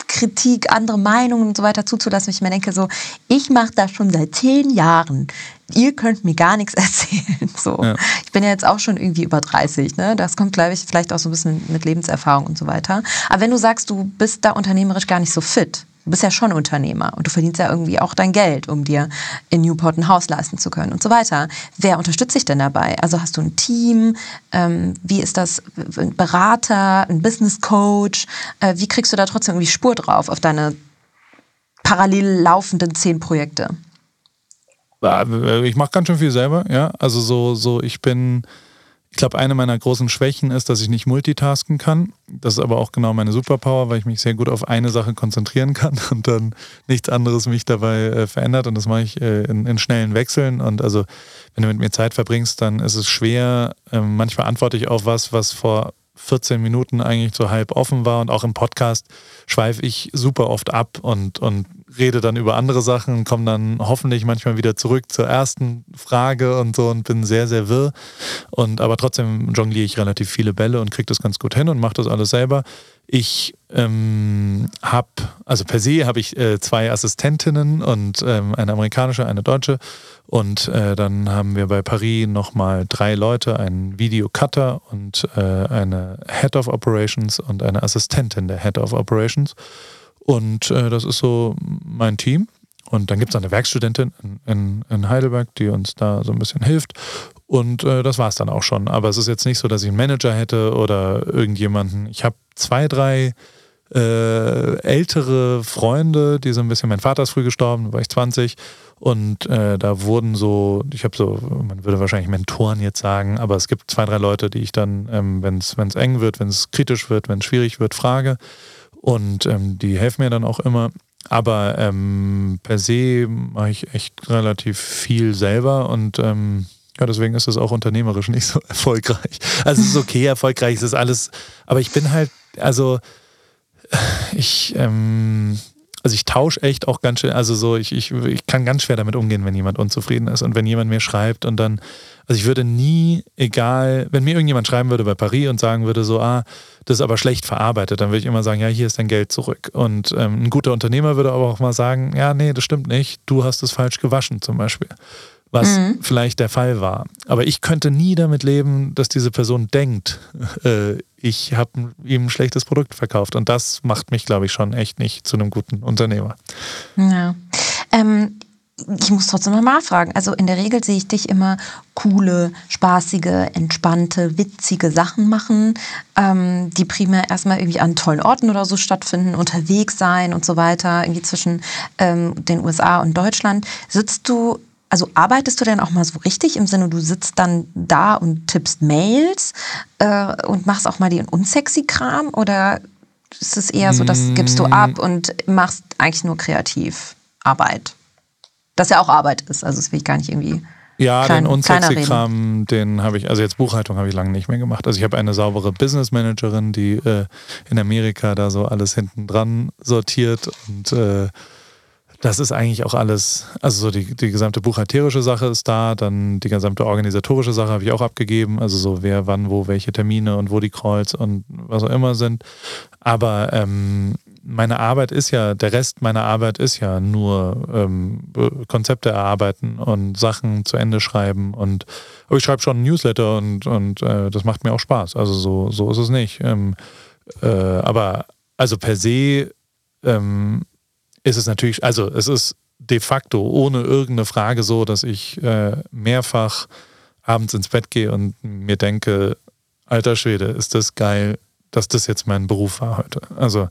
Kritik, andere Meinungen und so weiter zuzulassen. Ich mir denke so, ich mache das schon seit zehn Jahren. Ihr könnt mir gar nichts erzählen. So. Ja. Ich bin ja jetzt auch schon irgendwie über 30. Ne? Das kommt, glaube ich, vielleicht auch so ein bisschen mit Lebenserfahrung und so weiter. Aber wenn du sagst, du bist da unternehmerisch gar nicht so fit, Du bist ja schon Unternehmer und du verdienst ja irgendwie auch dein Geld, um dir in Newport ein Haus leisten zu können und so weiter. Wer unterstützt dich denn dabei? Also hast du ein Team? Ähm, wie ist das? Ein Berater, ein Business Coach? Äh, wie kriegst du da trotzdem irgendwie Spur drauf auf deine parallel laufenden zehn Projekte? Ich mache ganz schön viel selber, ja. Also so, so ich bin ich glaube, eine meiner großen Schwächen ist, dass ich nicht multitasken kann. Das ist aber auch genau meine Superpower, weil ich mich sehr gut auf eine Sache konzentrieren kann und dann nichts anderes mich dabei äh, verändert. Und das mache ich äh, in, in, schnellen Wechseln. Und also, wenn du mit mir Zeit verbringst, dann ist es schwer. Äh, manchmal antworte ich auf was, was vor 14 Minuten eigentlich so halb offen war. Und auch im Podcast schweife ich super oft ab und, und rede dann über andere Sachen, komme dann hoffentlich manchmal wieder zurück zur ersten Frage und so und bin sehr, sehr wirr. Und aber trotzdem jongliere ich relativ viele Bälle und kriege das ganz gut hin und mache das alles selber. Ich ähm, habe, also per se habe ich äh, zwei Assistentinnen und ähm, eine amerikanische, eine deutsche. Und äh, dann haben wir bei Paris nochmal drei Leute, einen Videocutter und äh, eine Head of Operations und eine Assistentin der Head of Operations. Und äh, das ist so mein Team. Und dann gibt es eine Werkstudentin in, in, in, Heidelberg, die uns da so ein bisschen hilft. Und äh, das war es dann auch schon. Aber es ist jetzt nicht so, dass ich einen Manager hätte oder irgendjemanden. Ich habe zwei, drei äh, ältere Freunde, die so ein bisschen, mein Vater ist früh gestorben, da war ich 20. Und äh, da wurden so, ich habe so, man würde wahrscheinlich Mentoren jetzt sagen, aber es gibt zwei, drei Leute, die ich dann, ähm, wenn es eng wird, wenn es kritisch wird, wenn es schwierig wird, frage. Und ähm, die helfen mir dann auch immer. Aber ähm, per se mache ich echt relativ viel selber und ähm, ja, deswegen ist es auch unternehmerisch nicht so erfolgreich. Also es ist okay, erfolgreich, es ist alles, aber ich bin halt, also ich, ähm, also ich tausche echt auch ganz schön, also so, ich, ich, ich kann ganz schwer damit umgehen, wenn jemand unzufrieden ist und wenn jemand mir schreibt und dann, also ich würde nie, egal, wenn mir irgendjemand schreiben würde bei Paris und sagen würde so, ah, das ist aber schlecht verarbeitet, dann würde ich immer sagen, ja, hier ist dein Geld zurück. Und ähm, ein guter Unternehmer würde aber auch mal sagen, ja, nee, das stimmt nicht, du hast es falsch gewaschen zum Beispiel was mhm. vielleicht der Fall war. Aber ich könnte nie damit leben, dass diese Person denkt, äh, ich habe ihm ein schlechtes Produkt verkauft. Und das macht mich, glaube ich, schon echt nicht zu einem guten Unternehmer. Ja. Ähm, ich muss trotzdem noch mal fragen. Also in der Regel sehe ich dich immer coole, spaßige, entspannte, witzige Sachen machen, ähm, die primär erstmal irgendwie an tollen Orten oder so stattfinden, unterwegs sein und so weiter, irgendwie zwischen ähm, den USA und Deutschland. Sitzt du also arbeitest du denn auch mal so richtig im Sinne, du sitzt dann da und tippst Mails äh, und machst auch mal den unsexy Kram oder ist es eher so, das gibst du ab mm. und machst eigentlich nur Kreativarbeit? Das ja auch Arbeit ist, also das will ich gar nicht irgendwie. Ja, klein, den unsexy Kram, den habe ich, also jetzt Buchhaltung habe ich lange nicht mehr gemacht. Also ich habe eine saubere Business Managerin, die äh, in Amerika da so alles hinten dran sortiert und äh, das ist eigentlich auch alles, also so die, die gesamte buchhalterische Sache ist da, dann die gesamte organisatorische Sache habe ich auch abgegeben, also so wer, wann, wo, welche Termine und wo die Calls und was auch immer sind. Aber ähm, meine Arbeit ist ja, der Rest meiner Arbeit ist ja nur ähm, Konzepte erarbeiten und Sachen zu Ende schreiben und aber ich schreibe schon ein Newsletter und, und äh, das macht mir auch Spaß. Also so, so ist es nicht. Ähm, äh, aber also per se ähm, ist es natürlich, also es ist de facto ohne irgendeine Frage so, dass ich äh, mehrfach abends ins Bett gehe und mir denke, alter Schwede, ist das geil, dass das jetzt mein Beruf war heute. Also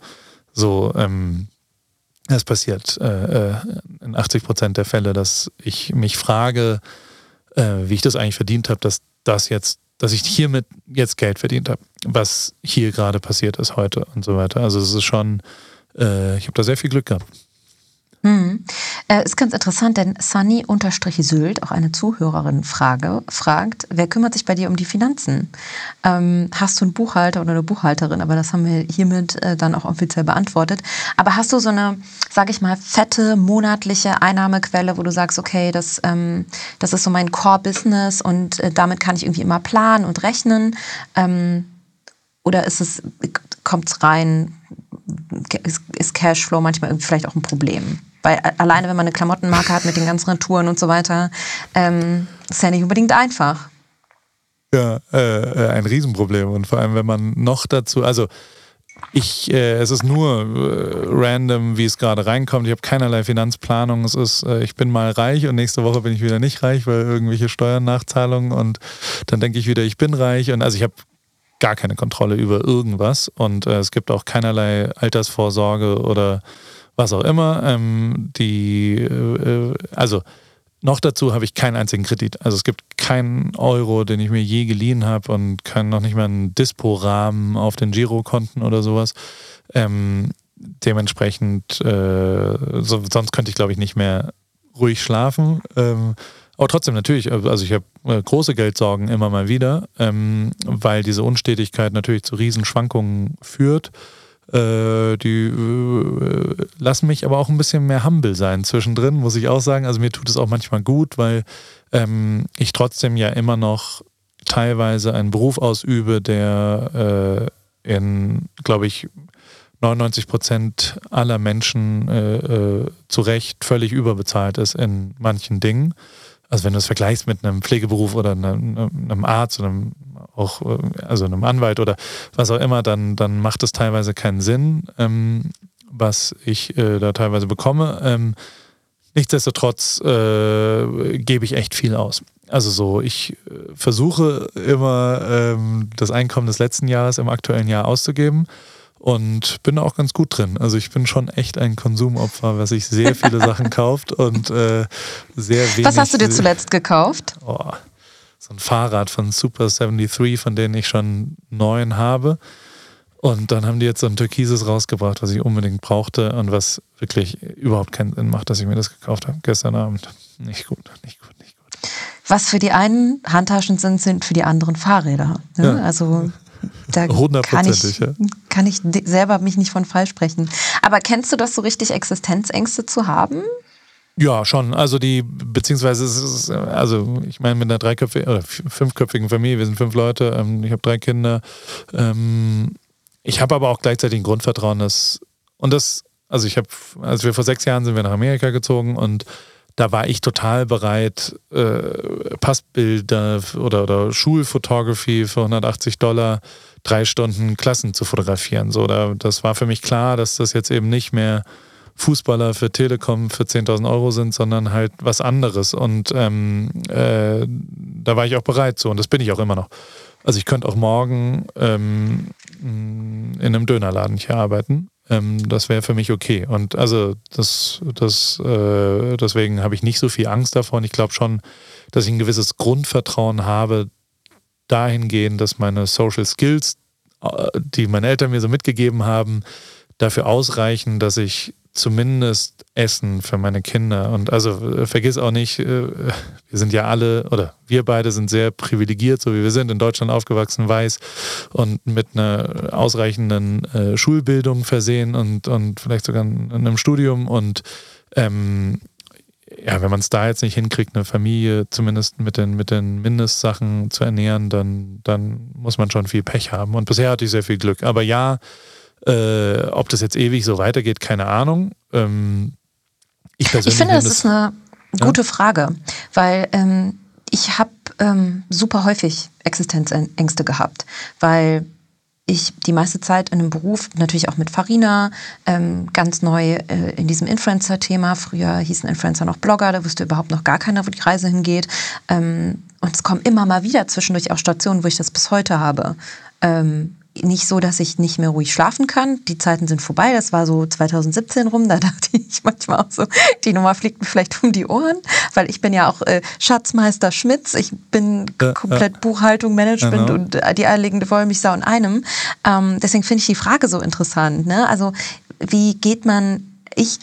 so, ähm, es passiert äh, äh in 80 Prozent der Fälle, dass ich mich frage, äh, wie ich das eigentlich verdient habe, dass das jetzt, dass ich hiermit jetzt Geld verdient habe, was hier gerade passiert ist heute und so weiter. Also es ist schon, äh, ich habe da sehr viel Glück gehabt. Hm. Äh, ist ganz interessant, denn Sunny-Sylt, auch eine Zuhörerin, Frage, fragt, wer kümmert sich bei dir um die Finanzen? Ähm, hast du einen Buchhalter oder eine Buchhalterin? Aber das haben wir hiermit äh, dann auch offiziell beantwortet. Aber hast du so eine, sage ich mal, fette monatliche Einnahmequelle, wo du sagst, okay, das, ähm, das ist so mein Core-Business und äh, damit kann ich irgendwie immer planen und rechnen? Ähm, oder ist es, kommt es rein, ist Cashflow manchmal vielleicht auch ein Problem? Weil alleine, wenn man eine Klamottenmarke hat mit den ganzen Retouren und so weiter, ähm, ist ja nicht unbedingt einfach. Ja, äh, äh, ein Riesenproblem. Und vor allem, wenn man noch dazu, also ich, äh, es ist nur äh, random, wie es gerade reinkommt. Ich habe keinerlei Finanzplanung. Es ist, äh, ich bin mal reich und nächste Woche bin ich wieder nicht reich, weil irgendwelche Steuernachzahlungen und dann denke ich wieder, ich bin reich. Und also ich habe gar keine Kontrolle über irgendwas und äh, es gibt auch keinerlei Altersvorsorge oder was auch immer. Ähm, die, äh, also noch dazu habe ich keinen einzigen Kredit. Also es gibt keinen Euro, den ich mir je geliehen habe und kann noch nicht mal einen Dispo-Rahmen auf den Girokonten oder sowas. Ähm, dementsprechend, äh, so, sonst könnte ich glaube ich nicht mehr ruhig schlafen. Ähm, aber trotzdem natürlich, also ich habe äh, große Geldsorgen immer mal wieder, ähm, weil diese Unstetigkeit natürlich zu Riesenschwankungen führt. Äh, die äh, lassen mich aber auch ein bisschen mehr humble sein zwischendrin, muss ich auch sagen. Also mir tut es auch manchmal gut, weil ähm, ich trotzdem ja immer noch teilweise einen Beruf ausübe, der äh, in, glaube ich, 99 Prozent aller Menschen äh, zu Recht völlig überbezahlt ist in manchen Dingen. Also wenn du es vergleichst mit einem Pflegeberuf oder einem, einem Arzt oder einem, auch äh, also einem Anwalt oder was auch immer, dann, dann macht es teilweise keinen Sinn, ähm, was ich äh, da teilweise bekomme. Ähm, nichtsdestotrotz äh, gebe ich echt viel aus. Also so, ich äh, versuche immer ähm, das Einkommen des letzten Jahres im aktuellen Jahr auszugeben und bin auch ganz gut drin. Also ich bin schon echt ein Konsumopfer, was sich sehr viele Sachen kauft und äh, sehr wenig. Was hast du dir zuletzt gekauft? Oh, so ein Fahrrad von Super 73, von denen ich schon neun habe. Und dann haben die jetzt so ein Türkises rausgebracht, was ich unbedingt brauchte und was wirklich überhaupt keinen Sinn macht, dass ich mir das gekauft habe gestern Abend. Nicht gut, nicht gut, nicht gut. Was für die einen Handtaschen sind, sind für die anderen Fahrräder. Ne? Ja. Also da kann ich, ja. kann ich selber mich nicht von falsch sprechen. Aber kennst du das so richtig, Existenzängste zu haben? Ja, schon. Also die, beziehungsweise es ist, also ich meine, mit einer dreiköpfigen oder fünfköpfigen Familie, wir sind fünf Leute, ähm, ich habe drei Kinder. Ähm, ich habe aber auch gleichzeitig ein Grundvertrauen, dass, und das, also ich habe, als wir vor sechs Jahren sind wir nach Amerika gezogen und da war ich total bereit, äh, Passbilder oder, oder Schulfotografie für 180 Dollar drei Stunden Klassen zu fotografieren. So, da, das war für mich klar, dass das jetzt eben nicht mehr Fußballer für Telekom für 10.000 Euro sind, sondern halt was anderes. Und ähm, äh, da war ich auch bereit so und das bin ich auch immer noch. Also ich könnte auch morgen ähm, in einem Dönerladen hier arbeiten ähm, das wäre für mich okay. Und also das, das, äh, deswegen habe ich nicht so viel Angst davon. Ich glaube schon, dass ich ein gewisses Grundvertrauen habe dahingehend, dass meine Social Skills, äh, die meine Eltern mir so mitgegeben haben, dafür ausreichen, dass ich zumindest Essen für meine Kinder. Und also äh, vergiss auch nicht, äh, wir sind ja alle, oder wir beide sind sehr privilegiert, so wie wir sind, in Deutschland aufgewachsen, weiß und mit einer ausreichenden äh, Schulbildung versehen und, und vielleicht sogar in einem Studium. Und ähm, ja, wenn man es da jetzt nicht hinkriegt, eine Familie zumindest mit den, mit den Mindestsachen zu ernähren, dann, dann muss man schon viel Pech haben. Und bisher hatte ich sehr viel Glück. Aber ja, äh, ob das jetzt ewig so weitergeht, keine Ahnung. Ähm, ich, ich finde, das, ist eine gute ja? Frage, weil ähm, ich habe ähm, super häufig Existenzängste gehabt, weil ich die meiste Zeit in einem Beruf, natürlich auch mit Farina, ähm, ganz neu äh, in diesem Influencer-Thema. Früher hießen Influencer noch Blogger, da wusste überhaupt noch gar keiner, wo die Reise hingeht. Ähm, und es kommen immer mal wieder zwischendurch auch Stationen, wo ich das bis heute habe. Ähm, nicht so, dass ich nicht mehr ruhig schlafen kann. Die Zeiten sind vorbei. Das war so 2017 rum. Da dachte ich manchmal auch so, die Nummer fliegt mir vielleicht um die Ohren, weil ich bin ja auch äh, Schatzmeister Schmitz. Ich bin ja, komplett ja. Buchhaltung, Management genau. und äh, die eierlegende Wollmilchsau in einem. Ähm, deswegen finde ich die Frage so interessant. Ne? Also wie geht man, ich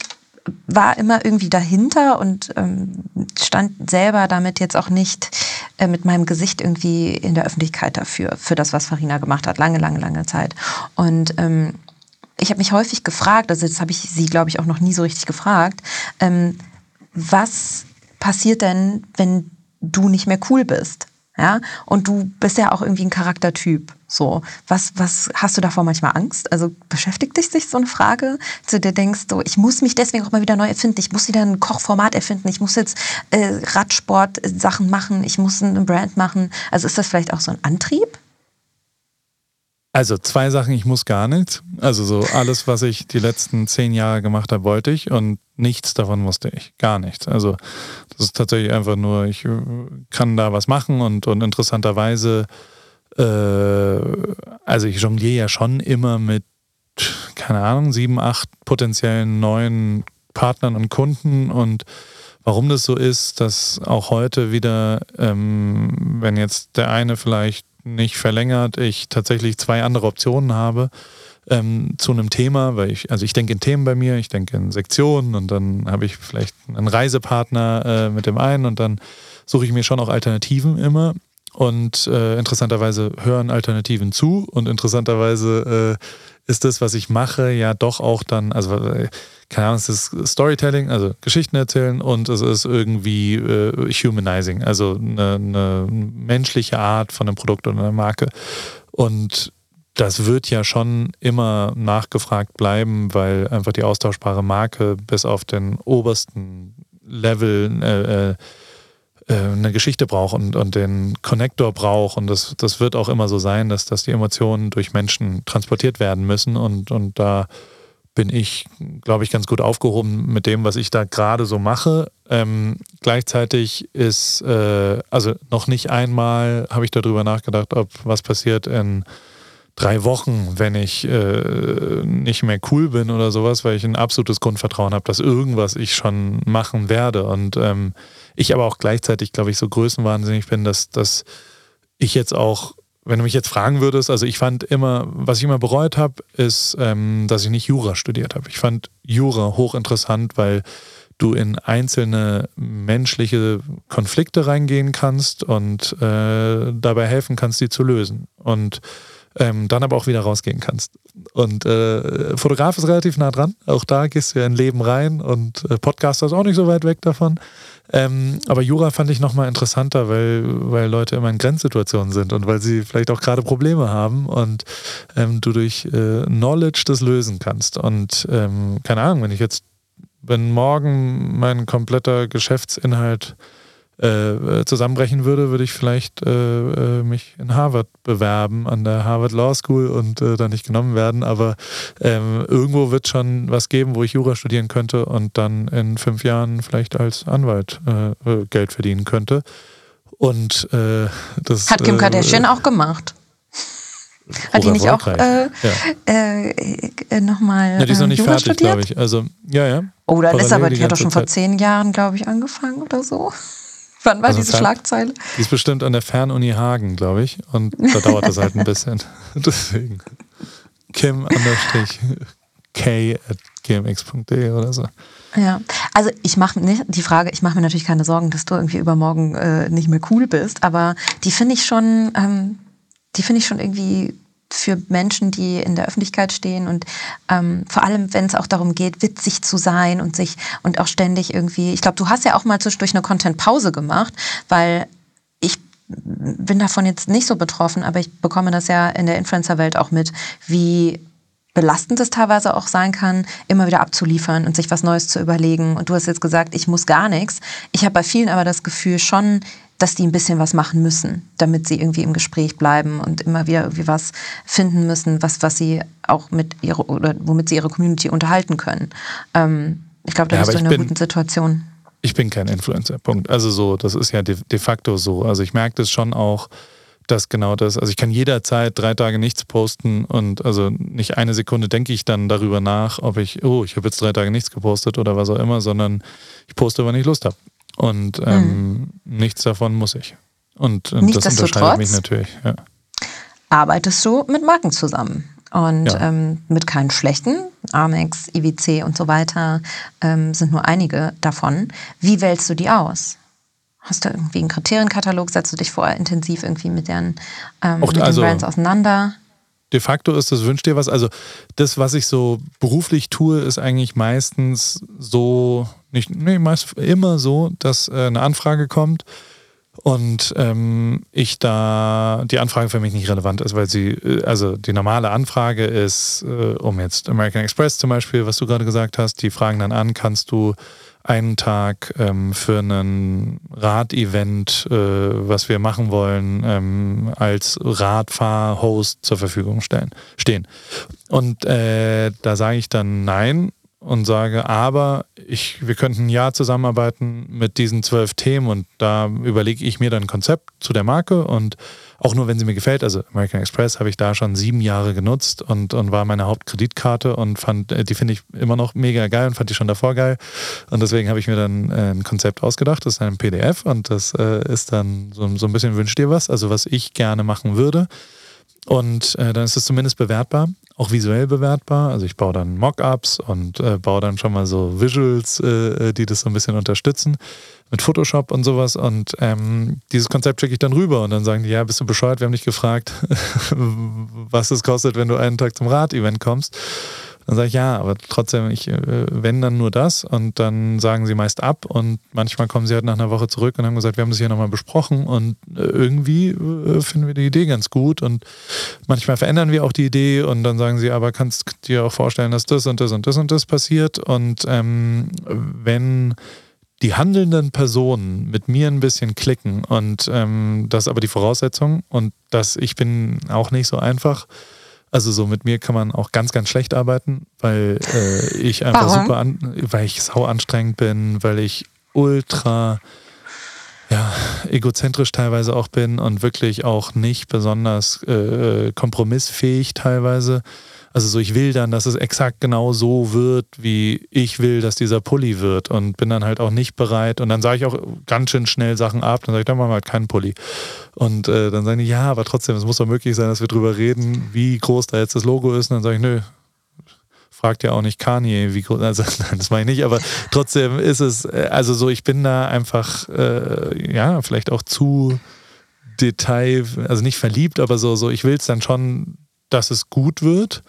war immer irgendwie dahinter und ähm, stand selber damit jetzt auch nicht äh, mit meinem Gesicht irgendwie in der Öffentlichkeit dafür, für das, was Farina gemacht hat, lange, lange, lange Zeit. Und ähm, ich habe mich häufig gefragt, also jetzt habe ich sie, glaube ich, auch noch nie so richtig gefragt, ähm, was passiert denn, wenn du nicht mehr cool bist? Ja, und du bist ja auch irgendwie ein Charaktertyp. So, was, was hast du davor manchmal Angst? Also beschäftigt dich sich so eine Frage, zu dir denkst, so, ich muss mich deswegen auch mal wieder neu erfinden, ich muss wieder ein Kochformat erfinden, ich muss jetzt äh, Radsport-Sachen machen, ich muss eine Brand machen. Also ist das vielleicht auch so ein Antrieb? Also zwei Sachen, ich muss gar nichts. Also so alles, was ich die letzten zehn Jahre gemacht habe, wollte ich und nichts davon musste ich. Gar nichts. Also das ist tatsächlich einfach nur, ich äh, kann da was machen und, und interessanterweise, äh, also ich jongliere ja schon immer mit, keine Ahnung, sieben, acht potenziellen neuen Partnern und Kunden und warum das so ist, dass auch heute wieder, ähm, wenn jetzt der eine vielleicht nicht verlängert, ich tatsächlich zwei andere Optionen habe ähm, zu einem Thema, weil ich, also ich denke in Themen bei mir, ich denke in Sektionen und dann habe ich vielleicht einen Reisepartner äh, mit dem einen und dann suche ich mir schon auch Alternativen immer und äh, interessanterweise hören Alternativen zu und interessanterweise äh, ist das, was ich mache, ja doch auch dann, also äh, keine Ahnung, es ist Storytelling, also Geschichten erzählen und es ist irgendwie äh, humanizing, also eine, eine, menschliche Art von einem Produkt oder einer Marke. Und das wird ja schon immer nachgefragt bleiben, weil einfach die austauschbare Marke bis auf den obersten Level äh, äh, äh eine Geschichte braucht und, und den Connector braucht. Und das, das wird auch immer so sein, dass, dass die Emotionen durch Menschen transportiert werden müssen. Und, und da bin ich, glaube ich, ganz gut aufgehoben mit dem, was ich da gerade so mache. Ähm, gleichzeitig ist, äh, also noch nicht einmal habe ich darüber nachgedacht, ob was passiert in drei Wochen, wenn ich äh, nicht mehr cool bin oder sowas, weil ich ein absolutes Grundvertrauen habe, dass irgendwas ich schon machen werde. Und ähm, ich aber auch gleichzeitig, glaube ich, so größenwahnsinnig bin, dass, dass ich jetzt auch wenn du mich jetzt fragen würdest, also ich fand immer, was ich immer bereut habe, ist, ähm, dass ich nicht Jura studiert habe. Ich fand Jura hochinteressant, weil du in einzelne menschliche Konflikte reingehen kannst und äh, dabei helfen kannst, die zu lösen. Und ähm, dann aber auch wieder rausgehen kannst. Und äh, Fotograf ist relativ nah dran. Auch da gehst du ja in Leben rein und äh, Podcaster ist auch nicht so weit weg davon. Ähm, aber Jura fand ich nochmal interessanter, weil, weil Leute immer in Grenzsituationen sind und weil sie vielleicht auch gerade Probleme haben und ähm, du durch äh, Knowledge das lösen kannst. Und ähm, keine Ahnung, wenn ich jetzt, wenn morgen mein kompletter Geschäftsinhalt äh, zusammenbrechen würde, würde ich vielleicht äh, äh, mich in Harvard bewerben, an der Harvard Law School und äh, dann nicht genommen werden. Aber ähm, irgendwo wird schon was geben, wo ich Jura studieren könnte und dann in fünf Jahren vielleicht als Anwalt äh, äh, Geld verdienen könnte. Und das hat Kim Kardashian auch gemacht. Hat die nicht auch äh, ja. äh, nochmal. Ja, die ist noch nicht fertig, glaube ich. Also, ja, ja. Oh, dann ist aber, die hat doch schon vor zehn Jahren, glaube ich, angefangen oder so. Wann war also diese Schlagzeile? Die ist bestimmt an der Fernuni Hagen, glaube ich. Und da dauert das halt ein bisschen. Deswegen. Kim understrich k at gmx.de oder so. Ja, also ich mache nicht die Frage, ich mache mir natürlich keine Sorgen, dass du irgendwie übermorgen äh, nicht mehr cool bist, aber die finde ich schon, ähm, die finde ich schon irgendwie für Menschen, die in der Öffentlichkeit stehen und ähm, vor allem, wenn es auch darum geht, witzig zu sein und sich und auch ständig irgendwie. Ich glaube, du hast ja auch mal zwischendurch eine Content-Pause gemacht, weil ich bin davon jetzt nicht so betroffen, aber ich bekomme das ja in der Influencer-Welt auch mit, wie belastend es teilweise auch sein kann, immer wieder abzuliefern und sich was Neues zu überlegen. Und du hast jetzt gesagt, ich muss gar nichts. Ich habe bei vielen aber das Gefühl schon, dass die ein bisschen was machen müssen, damit sie irgendwie im Gespräch bleiben und immer wieder irgendwie was finden müssen, was, was sie auch mit ihrer oder womit sie ihre Community unterhalten können. Ähm, ich glaube, da ja, bist du in einer guten Situation. Ich bin kein Influencer, Punkt. Also so, das ist ja de, de facto so. Also ich merke das schon auch, dass genau das, also ich kann jederzeit drei Tage nichts posten und also nicht eine Sekunde denke ich dann darüber nach, ob ich, oh, ich habe jetzt drei Tage nichts gepostet oder was auch immer, sondern ich poste, wann ich Lust habe. Und ähm, hm. nichts davon muss ich. Und, und das unterscheidet mich natürlich. Ja. Arbeitest du mit Marken zusammen? Und ja. ähm, mit keinen schlechten. Amex, IWC und so weiter ähm, sind nur einige davon. Wie wählst du die aus? Hast du irgendwie einen Kriterienkatalog? Setzt du dich vorher intensiv irgendwie mit, deren, ähm, mit also, den Brands auseinander? De facto ist das Wünsch dir was. Also das, was ich so beruflich tue, ist eigentlich meistens so, nicht, nee, meist immer so, dass äh, eine Anfrage kommt und ähm, ich da die Anfrage für mich nicht relevant ist, weil sie, äh, also die normale Anfrage ist, äh, um jetzt American Express zum Beispiel, was du gerade gesagt hast, die fragen dann an, kannst du einen Tag ähm, für ein Radevent, äh, was wir machen wollen, ähm, als Radfahr-Host zur Verfügung stellen, stehen. Und äh, da sage ich dann nein, und sage, aber ich, wir könnten Jahr zusammenarbeiten mit diesen zwölf Themen und da überlege ich mir dann ein Konzept zu der Marke und auch nur, wenn sie mir gefällt. Also American Express habe ich da schon sieben Jahre genutzt und, und war meine Hauptkreditkarte und fand, äh, die finde ich immer noch mega geil und fand die schon davor geil. Und deswegen habe ich mir dann äh, ein Konzept ausgedacht. Das ist ein PDF und das äh, ist dann so, so ein bisschen wünscht dir was, also was ich gerne machen würde. Und äh, dann ist es zumindest bewertbar auch visuell bewertbar. Also ich baue dann Mockups und äh, baue dann schon mal so Visuals, äh, äh, die das so ein bisschen unterstützen mit Photoshop und sowas. Und ähm, dieses Konzept schicke ich dann rüber und dann sagen die, ja, bist du bescheuert? Wir haben dich gefragt, was es kostet, wenn du einen Tag zum Rad-Event kommst. Dann sage ich, ja, aber trotzdem, ich, äh, wenn dann nur das. Und dann sagen sie meist ab. Und manchmal kommen sie halt nach einer Woche zurück und haben gesagt, wir haben das hier nochmal besprochen. Und äh, irgendwie äh, finden wir die Idee ganz gut. Und manchmal verändern wir auch die Idee. Und dann sagen sie, aber kannst dir auch vorstellen, dass das und das und das und das passiert. Und ähm, wenn die handelnden Personen mit mir ein bisschen klicken und ähm, das ist aber die Voraussetzung. Und dass ich bin auch nicht so einfach, also so mit mir kann man auch ganz, ganz schlecht arbeiten, weil äh, ich einfach Warum? super, an, weil ich sau anstrengend bin, weil ich ultra ja, egozentrisch teilweise auch bin und wirklich auch nicht besonders äh, kompromissfähig teilweise. Also so, ich will dann, dass es exakt genau so wird, wie ich will, dass dieser Pulli wird und bin dann halt auch nicht bereit. Und dann sage ich auch ganz schön schnell Sachen ab. Dann sage ich, dann machen wir halt keinen Pulli. Und äh, dann sagen die, ja, aber trotzdem, es muss doch möglich sein, dass wir drüber reden, wie groß da jetzt das Logo ist. Und dann sage ich, nö, fragt ja auch nicht Kanye, wie groß, also nein, das meine ich nicht, aber trotzdem ist es, äh, also so, ich bin da einfach, äh, ja, vielleicht auch zu Detail, also nicht verliebt, aber so, so ich will es dann schon dass es gut wird.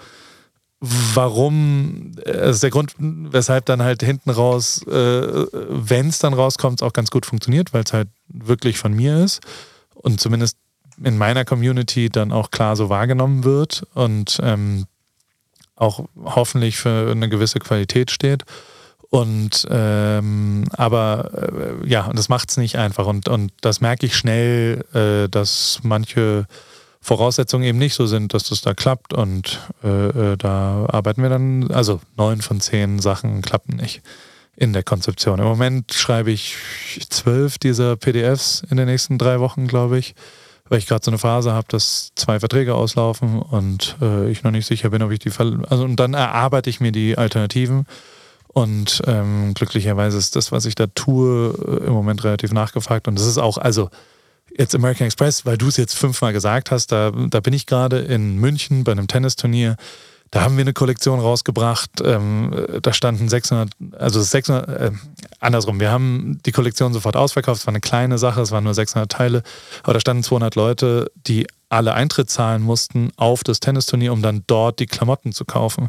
Warum, das äh, ist der Grund, weshalb dann halt hinten raus, äh, wenn es dann rauskommt, auch ganz gut funktioniert, weil es halt wirklich von mir ist und zumindest in meiner Community dann auch klar so wahrgenommen wird und ähm, auch hoffentlich für eine gewisse Qualität steht. Und ähm, aber äh, ja, und das macht es nicht einfach. Und, und das merke ich schnell, äh, dass manche Voraussetzungen eben nicht so sind, dass das da klappt. Und äh, äh, da arbeiten wir dann, also neun von zehn Sachen klappen nicht in der Konzeption. Im Moment schreibe ich zwölf dieser PDFs in den nächsten drei Wochen, glaube ich, weil ich gerade so eine Phase habe, dass zwei Verträge auslaufen und äh, ich noch nicht sicher bin, ob ich die Fall. Also und dann erarbeite ich mir die Alternativen. Und ähm, glücklicherweise ist das, was ich da tue, äh, im Moment relativ nachgefragt. Und das ist auch, also jetzt American Express, weil du es jetzt fünfmal gesagt hast, da, da bin ich gerade in München bei einem Tennisturnier. Da haben wir eine Kollektion rausgebracht. Ähm, da standen 600, also 600, äh, andersrum. Wir haben die Kollektion sofort ausverkauft. Es war eine kleine Sache, es waren nur 600 Teile. Aber da standen 200 Leute, die alle Eintritt zahlen mussten auf das Tennisturnier, um dann dort die Klamotten zu kaufen.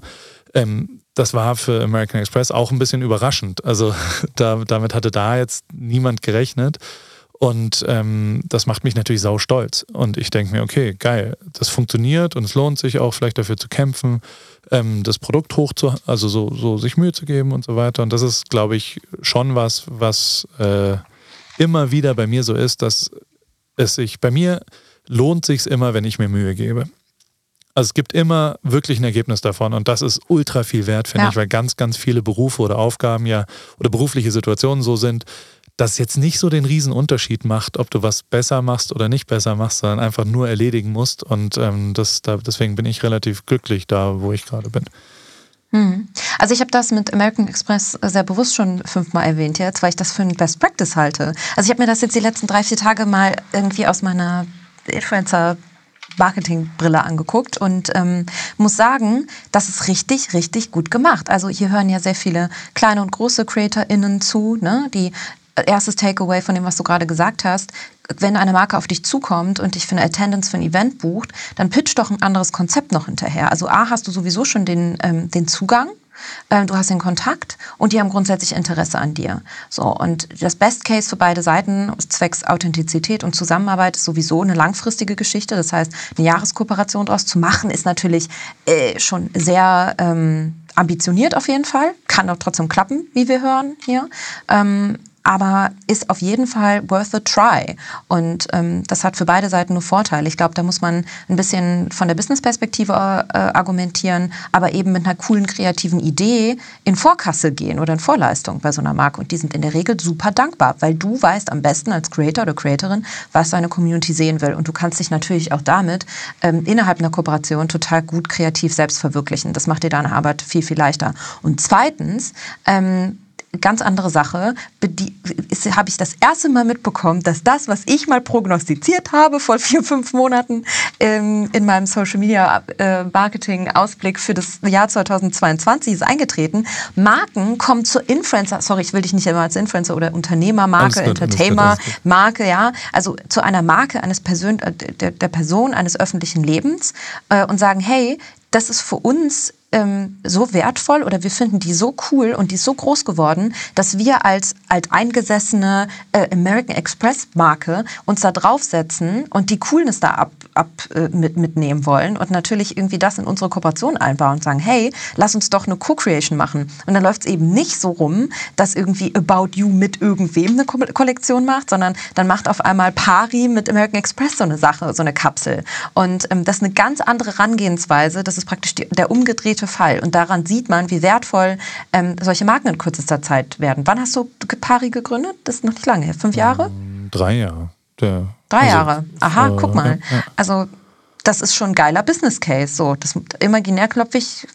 Ähm, das war für American Express auch ein bisschen überraschend. Also da, damit hatte da jetzt niemand gerechnet. Und ähm, das macht mich natürlich sau stolz. Und ich denke mir, okay, geil, das funktioniert und es lohnt sich auch vielleicht dafür zu kämpfen, ähm, das Produkt hoch zu, also so, so sich Mühe zu geben und so weiter. Und das ist, glaube ich, schon was, was äh, immer wieder bei mir so ist, dass es sich, bei mir lohnt sich immer, wenn ich mir Mühe gebe. Also es gibt immer wirklich ein Ergebnis davon und das ist ultra viel wert, finde ja. ich, weil ganz, ganz viele Berufe oder Aufgaben ja oder berufliche Situationen so sind, das jetzt nicht so den Unterschied macht, ob du was besser machst oder nicht besser machst, sondern einfach nur erledigen musst. Und ähm, das, da, deswegen bin ich relativ glücklich da, wo ich gerade bin. Hm. Also ich habe das mit American Express sehr bewusst schon fünfmal erwähnt jetzt, weil ich das für ein Best Practice halte. Also ich habe mir das jetzt die letzten drei, vier Tage mal irgendwie aus meiner Influencer Marketingbrille angeguckt und ähm, muss sagen, das ist richtig, richtig gut gemacht. Also hier hören ja sehr viele kleine und große CreatorInnen zu, ne, die erstes Takeaway von dem, was du gerade gesagt hast, wenn eine Marke auf dich zukommt und dich für eine Attendance für ein Event bucht, dann pitch doch ein anderes Konzept noch hinterher. Also A, hast du sowieso schon den, ähm, den Zugang ähm, du hast den Kontakt und die haben grundsätzlich Interesse an dir. So, und das Best Case für beide Seiten, zwecks Authentizität und Zusammenarbeit, ist sowieso eine langfristige Geschichte. Das heißt, eine Jahreskooperation daraus zu machen, ist natürlich äh, schon sehr ähm, ambitioniert auf jeden Fall. Kann auch trotzdem klappen, wie wir hören hier. Ähm, aber ist auf jeden Fall worth a try. Und ähm, das hat für beide Seiten nur Vorteile. Ich glaube, da muss man ein bisschen von der Business-Perspektive äh, argumentieren, aber eben mit einer coolen, kreativen Idee in Vorkasse gehen oder in Vorleistung bei so einer Marke. Und die sind in der Regel super dankbar, weil du weißt am besten als Creator oder Creatorin, was deine Community sehen will. Und du kannst dich natürlich auch damit ähm, innerhalb einer Kooperation total gut kreativ selbst verwirklichen. Das macht dir deine Arbeit viel, viel leichter. Und zweitens, ähm, ganz andere Sache, habe ich das erste Mal mitbekommen, dass das, was ich mal prognostiziert habe vor vier, fünf Monaten ähm, in meinem Social Media äh, Marketing Ausblick für das Jahr 2022 ist eingetreten. Marken kommen zur Influencer, sorry, ich will dich nicht immer als Influencer oder Unternehmermarke, Entertainer, Marke, ja, also zu einer Marke eines Persön äh, der, der Person eines öffentlichen Lebens äh, und sagen, hey, das ist für uns ähm, so wertvoll oder wir finden die so cool und die ist so groß geworden, dass wir als alteingesessene äh, American Express Marke uns da draufsetzen und die Coolness da ab, ab äh, mit, mitnehmen wollen und natürlich irgendwie das in unsere Kooperation einbauen und sagen, hey, lass uns doch eine Co-Creation machen. Und dann läuft es eben nicht so rum, dass irgendwie About You mit irgendwem eine Ko Kollektion macht, sondern dann macht auf einmal Pari mit American Express so eine Sache, so eine Kapsel. Und ähm, das ist eine ganz andere Herangehensweise. Das ist praktisch die, der umgedrehte für Fall. Und daran sieht man, wie wertvoll ähm, solche Marken in kürzester Zeit werden. Wann hast du Pari gegründet? Das ist noch nicht lange her. Fünf Jahre? Ähm, drei Jahre. Der, Drei also, Jahre. Aha, äh, guck mal. Ja, ja. Also das ist schon ein geiler Business Case. So, das imaginär klopfe ich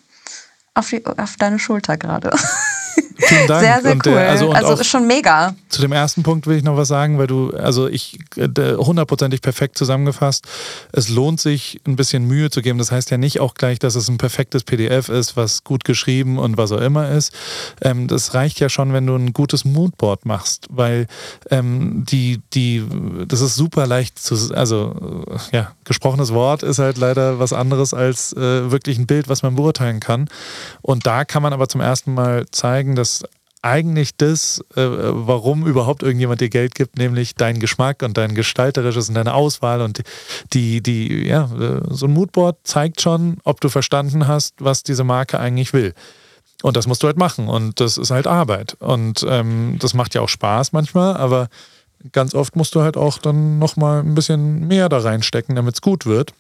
auf, die, auf deine Schulter gerade. Vielen Dank. Sehr, sehr und, cool. also, also ist schon mega. Zu dem ersten Punkt will ich noch was sagen, weil du, also ich, hundertprozentig perfekt zusammengefasst. Es lohnt sich, ein bisschen Mühe zu geben. Das heißt ja nicht auch gleich, dass es ein perfektes PDF ist, was gut geschrieben und was auch immer ist. Ähm, das reicht ja schon, wenn du ein gutes Moodboard machst, weil ähm, die, die, das ist super leicht zu, also ja, gesprochenes Wort ist halt leider was anderes als äh, wirklich ein Bild, was man beurteilen kann. Und da kann man aber zum ersten Mal zeigen, dass eigentlich das, äh, warum überhaupt irgendjemand dir Geld gibt, nämlich dein Geschmack und dein gestalterisches und deine Auswahl und die, die, ja, äh, so ein Moodboard zeigt schon, ob du verstanden hast, was diese Marke eigentlich will. Und das musst du halt machen und das ist halt Arbeit und ähm, das macht ja auch Spaß manchmal, aber ganz oft musst du halt auch dann nochmal ein bisschen mehr da reinstecken, damit es gut wird,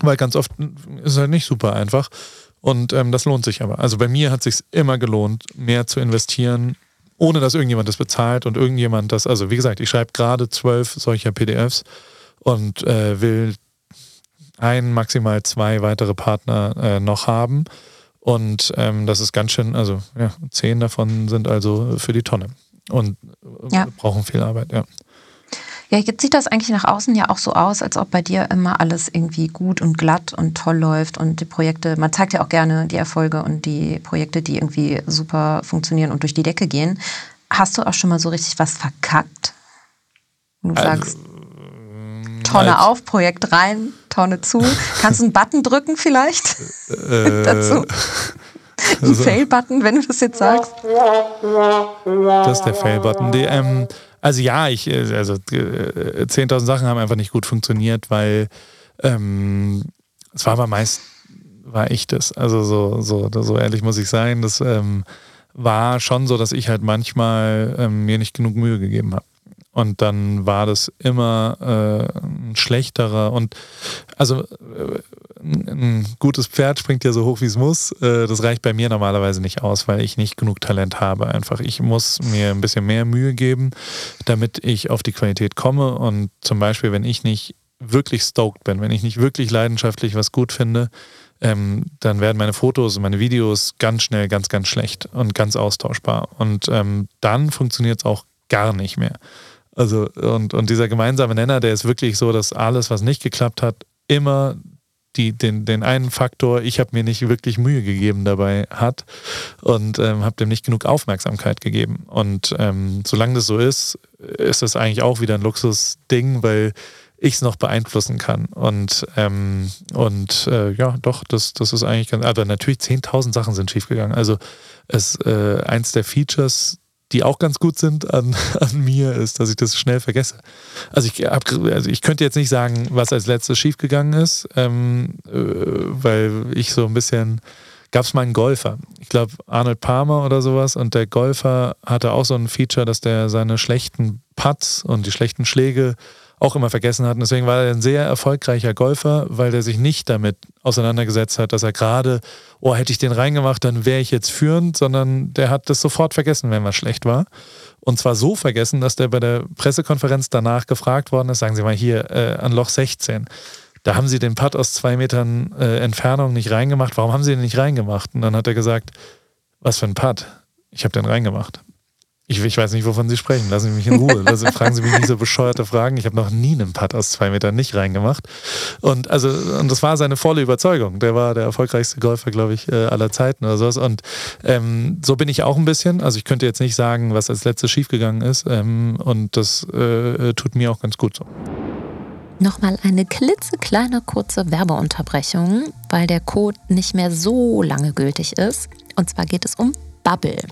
weil ganz oft ist es halt nicht super einfach. Und ähm, das lohnt sich aber. Also bei mir hat es sich immer gelohnt, mehr zu investieren, ohne dass irgendjemand das bezahlt und irgendjemand das, also wie gesagt, ich schreibe gerade zwölf solcher PDFs und äh, will ein, maximal zwei weitere Partner äh, noch haben. Und ähm, das ist ganz schön, also ja, zehn davon sind also für die Tonne und äh, ja. brauchen viel Arbeit, ja. Ja, jetzt sieht das eigentlich nach außen ja auch so aus, als ob bei dir immer alles irgendwie gut und glatt und toll läuft und die Projekte, man zeigt ja auch gerne die Erfolge und die Projekte, die irgendwie super funktionieren und durch die Decke gehen. Hast du auch schon mal so richtig was verkackt? Du also, sagst, Tonne also, auf, Projekt rein, Tonne zu. Kannst du einen Button drücken vielleicht? Äh, dazu? Ein also, Fail-Button, wenn du das jetzt sagst. Das ist der Fail-Button. Ähm, also ja, ich, äh, also 10.000 äh, Sachen haben einfach nicht gut funktioniert, weil ähm, es war aber meist, war ich das. Also so, so, so ehrlich muss ich sein. Das ähm, war schon so, dass ich halt manchmal ähm, mir nicht genug Mühe gegeben habe. Und dann war das immer äh, ein schlechterer und also äh, ein gutes Pferd springt ja so hoch, wie es muss. Äh, das reicht bei mir normalerweise nicht aus, weil ich nicht genug Talent habe. Einfach, ich muss mir ein bisschen mehr Mühe geben, damit ich auf die Qualität komme. Und zum Beispiel, wenn ich nicht wirklich stoked bin, wenn ich nicht wirklich leidenschaftlich was gut finde, ähm, dann werden meine Fotos und meine Videos ganz schnell ganz, ganz schlecht und ganz austauschbar. Und ähm, dann funktioniert es auch gar nicht mehr. Also, und, und dieser gemeinsame Nenner, der ist wirklich so, dass alles, was nicht geklappt hat, immer die, den, den einen Faktor, ich habe mir nicht wirklich Mühe gegeben dabei hat und ähm, habe dem nicht genug Aufmerksamkeit gegeben. Und ähm, solange das so ist, ist das eigentlich auch wieder ein Luxusding, weil ich es noch beeinflussen kann. Und, ähm, und äh, ja, doch, das, das ist eigentlich ganz, aber natürlich 10.000 Sachen sind schiefgegangen. Also es, äh, eins der Features, die auch ganz gut sind an, an mir, ist, dass ich das schnell vergesse. Also ich, hab, also ich könnte jetzt nicht sagen, was als letztes schiefgegangen ist, ähm, äh, weil ich so ein bisschen gab es mal einen Golfer. Ich glaube, Arnold Palmer oder sowas. Und der Golfer hatte auch so ein Feature, dass der seine schlechten Putts und die schlechten Schläge auch immer vergessen hat. Und deswegen war er ein sehr erfolgreicher Golfer, weil der sich nicht damit auseinandergesetzt hat, dass er gerade, oh, hätte ich den reingemacht, dann wäre ich jetzt führend, sondern der hat das sofort vergessen, wenn was schlecht war. Und zwar so vergessen, dass der bei der Pressekonferenz danach gefragt worden ist, sagen Sie mal hier, äh, an Loch 16. Da haben Sie den Putt aus zwei Metern äh, Entfernung nicht reingemacht. Warum haben Sie den nicht reingemacht? Und dann hat er gesagt, was für ein Putt? Ich habe den reingemacht. Ich, ich, weiß nicht, wovon Sie sprechen. Lassen Sie mich in Ruhe. Also fragen Sie mich nicht so bescheuerte Fragen. Ich habe noch nie einen Putt aus zwei Metern nicht reingemacht. Und also, und das war seine volle Überzeugung. Der war der erfolgreichste Golfer, glaube ich, äh, aller Zeiten oder sowas. Und ähm, so bin ich auch ein bisschen. Also ich könnte jetzt nicht sagen, was als letztes schiefgegangen ist. Ähm, und das äh, tut mir auch ganz gut so. Nochmal eine klitzekleine kurze Werbeunterbrechung, weil der Code nicht mehr so lange gültig ist. Und zwar geht es um Bubble.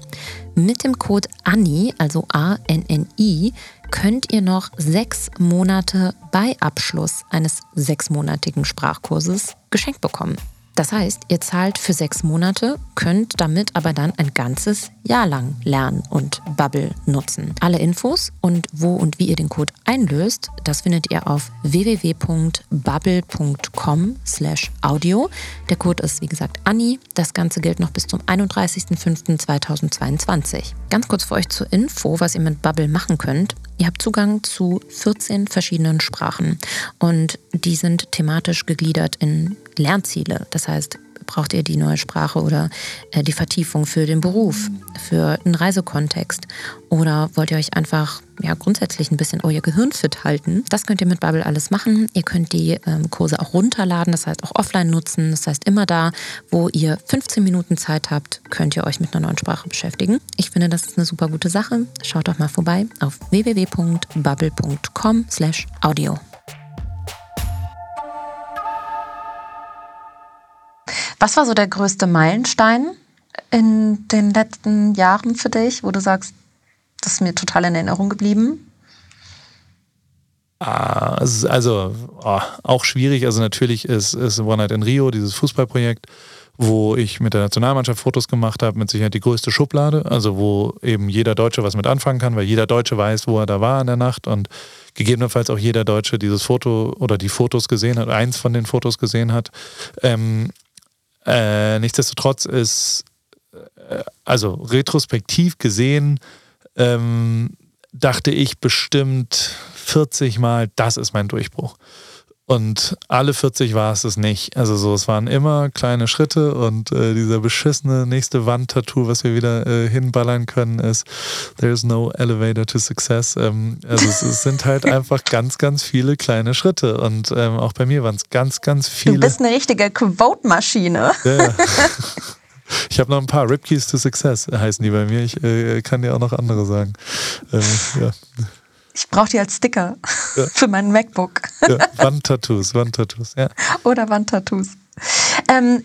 Mit dem Code ANNI, also A-N-N-I, könnt ihr noch sechs Monate bei Abschluss eines sechsmonatigen Sprachkurses geschenkt bekommen. Das heißt, ihr zahlt für sechs Monate, könnt damit aber dann ein ganzes Jahr lang lernen und Bubble nutzen. Alle Infos und wo und wie ihr den Code einlöst, das findet ihr auf www.bubble.com/audio. Der Code ist wie gesagt Anni. Das Ganze gilt noch bis zum 31.05.2022. Ganz kurz für euch zur Info, was ihr mit Bubble machen könnt. Ihr habt Zugang zu 14 verschiedenen Sprachen und die sind thematisch gegliedert in Lernziele. Das heißt, braucht ihr die neue Sprache oder äh, die Vertiefung für den Beruf, für einen Reisekontext oder wollt ihr euch einfach ja, grundsätzlich ein bisschen euer Gehirn fit halten. Das könnt ihr mit Bubble alles machen. Ihr könnt die ähm, Kurse auch runterladen, das heißt auch offline nutzen. Das heißt, immer da, wo ihr 15 Minuten Zeit habt, könnt ihr euch mit einer neuen Sprache beschäftigen. Ich finde, das ist eine super gute Sache. Schaut doch mal vorbei auf www.bubble.com/audio. Was war so der größte Meilenstein in den letzten Jahren für dich, wo du sagst, das ist mir total in Erinnerung geblieben? Ah, also oh, auch schwierig. Also natürlich ist, ist One Night in Rio, dieses Fußballprojekt, wo ich mit der Nationalmannschaft Fotos gemacht habe, mit Sicherheit die größte Schublade. Also wo eben jeder Deutsche was mit anfangen kann, weil jeder Deutsche weiß, wo er da war in der Nacht und gegebenenfalls auch jeder Deutsche dieses Foto oder die Fotos gesehen hat, eins von den Fotos gesehen hat. Ähm, äh, nichtsdestotrotz ist, äh, also retrospektiv gesehen, ähm, dachte ich bestimmt 40 Mal, das ist mein Durchbruch. Und alle 40 war es es nicht. Also so, es waren immer kleine Schritte und äh, dieser beschissene nächste Wandtattoo, was wir wieder äh, hinballern können, ist There's no elevator to success. Ähm, also es, es, sind halt einfach ganz, ganz viele kleine Schritte. Und ähm, auch bei mir waren es ganz, ganz viele. Du bist eine richtige Quote-Maschine. Ja. Ich habe noch ein paar Ripkeys to Success heißen die bei mir. Ich äh, kann dir auch noch andere sagen. Ähm, ja. Ich brauche die als Sticker ja. für meinen MacBook. Ja, Wandtattoos, Wandtattoos, ja. Oder Wandtattoos. Ähm,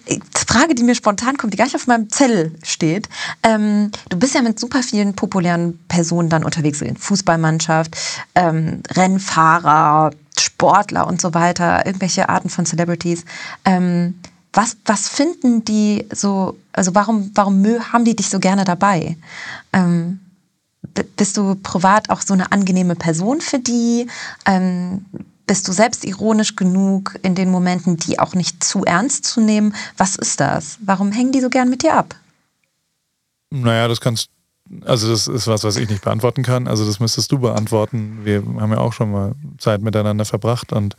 Frage, die mir spontan kommt, die gar nicht auf meinem Zettel steht. Ähm, du bist ja mit super vielen populären Personen dann unterwegs, in Fußballmannschaft, ähm, Rennfahrer, Sportler und so weiter, irgendwelche Arten von Celebrities. Ähm, was, was finden die so, also warum, warum haben die dich so gerne dabei? Bist du privat auch so eine angenehme Person für die? Ähm, bist du selbst ironisch genug in den Momenten, die auch nicht zu ernst zu nehmen? Was ist das? Warum hängen die so gern mit dir ab? Naja, das kannst also das ist was, was ich nicht beantworten kann. Also das müsstest du beantworten. Wir haben ja auch schon mal Zeit miteinander verbracht und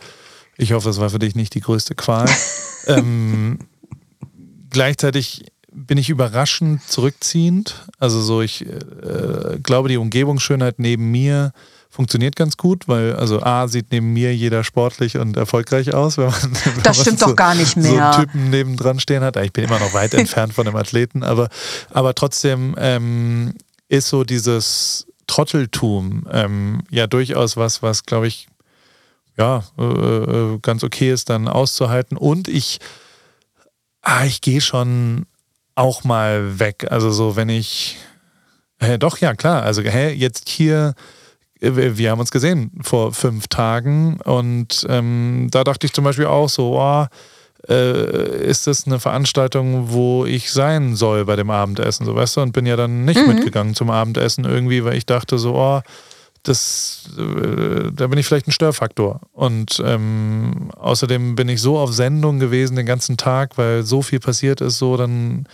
ich hoffe, das war für dich nicht die größte Qual. ähm, gleichzeitig bin ich überraschend zurückziehend. Also so, ich äh, glaube, die Umgebungsschönheit neben mir funktioniert ganz gut, weil also A sieht neben mir jeder sportlich und erfolgreich aus, wenn man, wenn das stimmt so, doch gar nicht mehr. so einen Typen nebendran stehen hat. Ich bin immer noch weit entfernt von einem Athleten, aber, aber trotzdem ähm, ist so dieses Trotteltum ähm, ja durchaus was, was glaube ich ja äh, äh, ganz okay ist dann auszuhalten und ich ah, ich gehe schon auch mal weg. Also so, wenn ich Hä, doch, ja, klar. Also, hä, jetzt hier wir haben uns gesehen vor fünf Tagen und ähm, da dachte ich zum Beispiel auch so, oh, äh, ist das eine Veranstaltung, wo ich sein soll bei dem Abendessen, so weißt du, und bin ja dann nicht mhm. mitgegangen zum Abendessen irgendwie, weil ich dachte so, oh, das, äh, da bin ich vielleicht ein Störfaktor. Und ähm, außerdem bin ich so auf Sendung gewesen den ganzen Tag, weil so viel passiert ist, so dann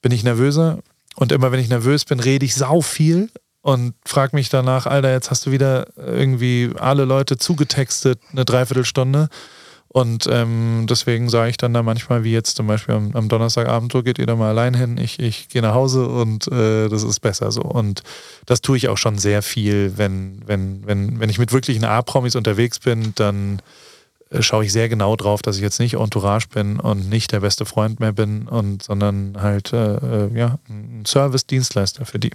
bin ich nervöser. Und immer wenn ich nervös bin, rede ich sau viel und frag mich danach, Alter, jetzt hast du wieder irgendwie alle Leute zugetextet, eine Dreiviertelstunde. Und ähm, deswegen sage ich dann da manchmal, wie jetzt zum Beispiel am, am, Donnerstagabend, so geht ihr da mal allein hin, ich, ich gehe nach Hause und äh, das ist besser so. Und das tue ich auch schon sehr viel, wenn, wenn, wenn, wenn ich mit wirklichen A-Promis unterwegs bin, dann äh, schaue ich sehr genau drauf, dass ich jetzt nicht Entourage bin und nicht der beste Freund mehr bin, und, sondern halt äh, äh ja, ein Service-Dienstleister für die.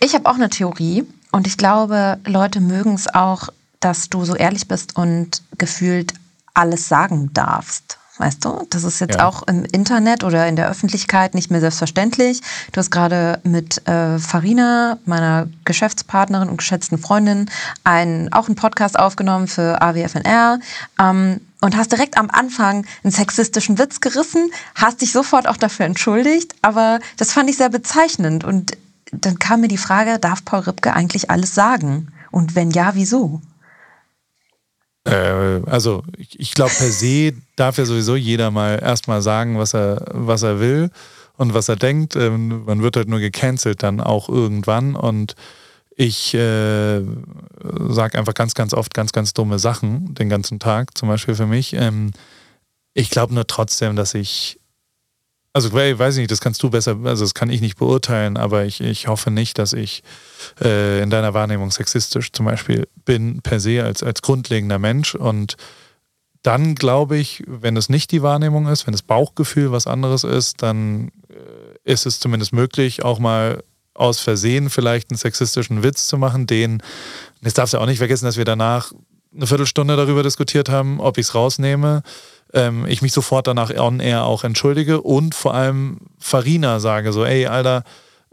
Ich habe auch eine Theorie und ich glaube, Leute mögen es auch, dass du so ehrlich bist und gefühlt alles sagen darfst. Weißt du, das ist jetzt ja. auch im Internet oder in der Öffentlichkeit nicht mehr selbstverständlich. Du hast gerade mit äh, Farina, meiner Geschäftspartnerin und geschätzten Freundin, einen, auch einen Podcast aufgenommen für AWFNR. Ähm, und hast direkt am Anfang einen sexistischen Witz gerissen, hast dich sofort auch dafür entschuldigt, aber das fand ich sehr bezeichnend und dann kam mir die Frage, darf Paul Ripke eigentlich alles sagen? Und wenn ja, wieso? Äh, also ich, ich glaube per se darf ja sowieso jeder mal erstmal sagen, was er, was er will und was er denkt. Ähm, man wird halt nur gecancelt dann auch irgendwann und ich äh, sage einfach ganz, ganz oft ganz, ganz dumme Sachen den ganzen Tag, zum Beispiel für mich. Ähm, ich glaube nur trotzdem, dass ich also weiß ich nicht, das kannst du besser, also das kann ich nicht beurteilen, aber ich, ich hoffe nicht, dass ich äh, in deiner Wahrnehmung sexistisch zum Beispiel bin, per se als, als grundlegender Mensch. Und dann glaube ich, wenn es nicht die Wahrnehmung ist, wenn das Bauchgefühl was anderes ist, dann äh, ist es zumindest möglich, auch mal aus Versehen vielleicht einen sexistischen Witz zu machen, den, jetzt darfst du auch nicht vergessen, dass wir danach eine Viertelstunde darüber diskutiert haben, ob ich es rausnehme ähm, ich mich sofort danach on air auch entschuldige und vor allem Farina sage so, ey, Alter,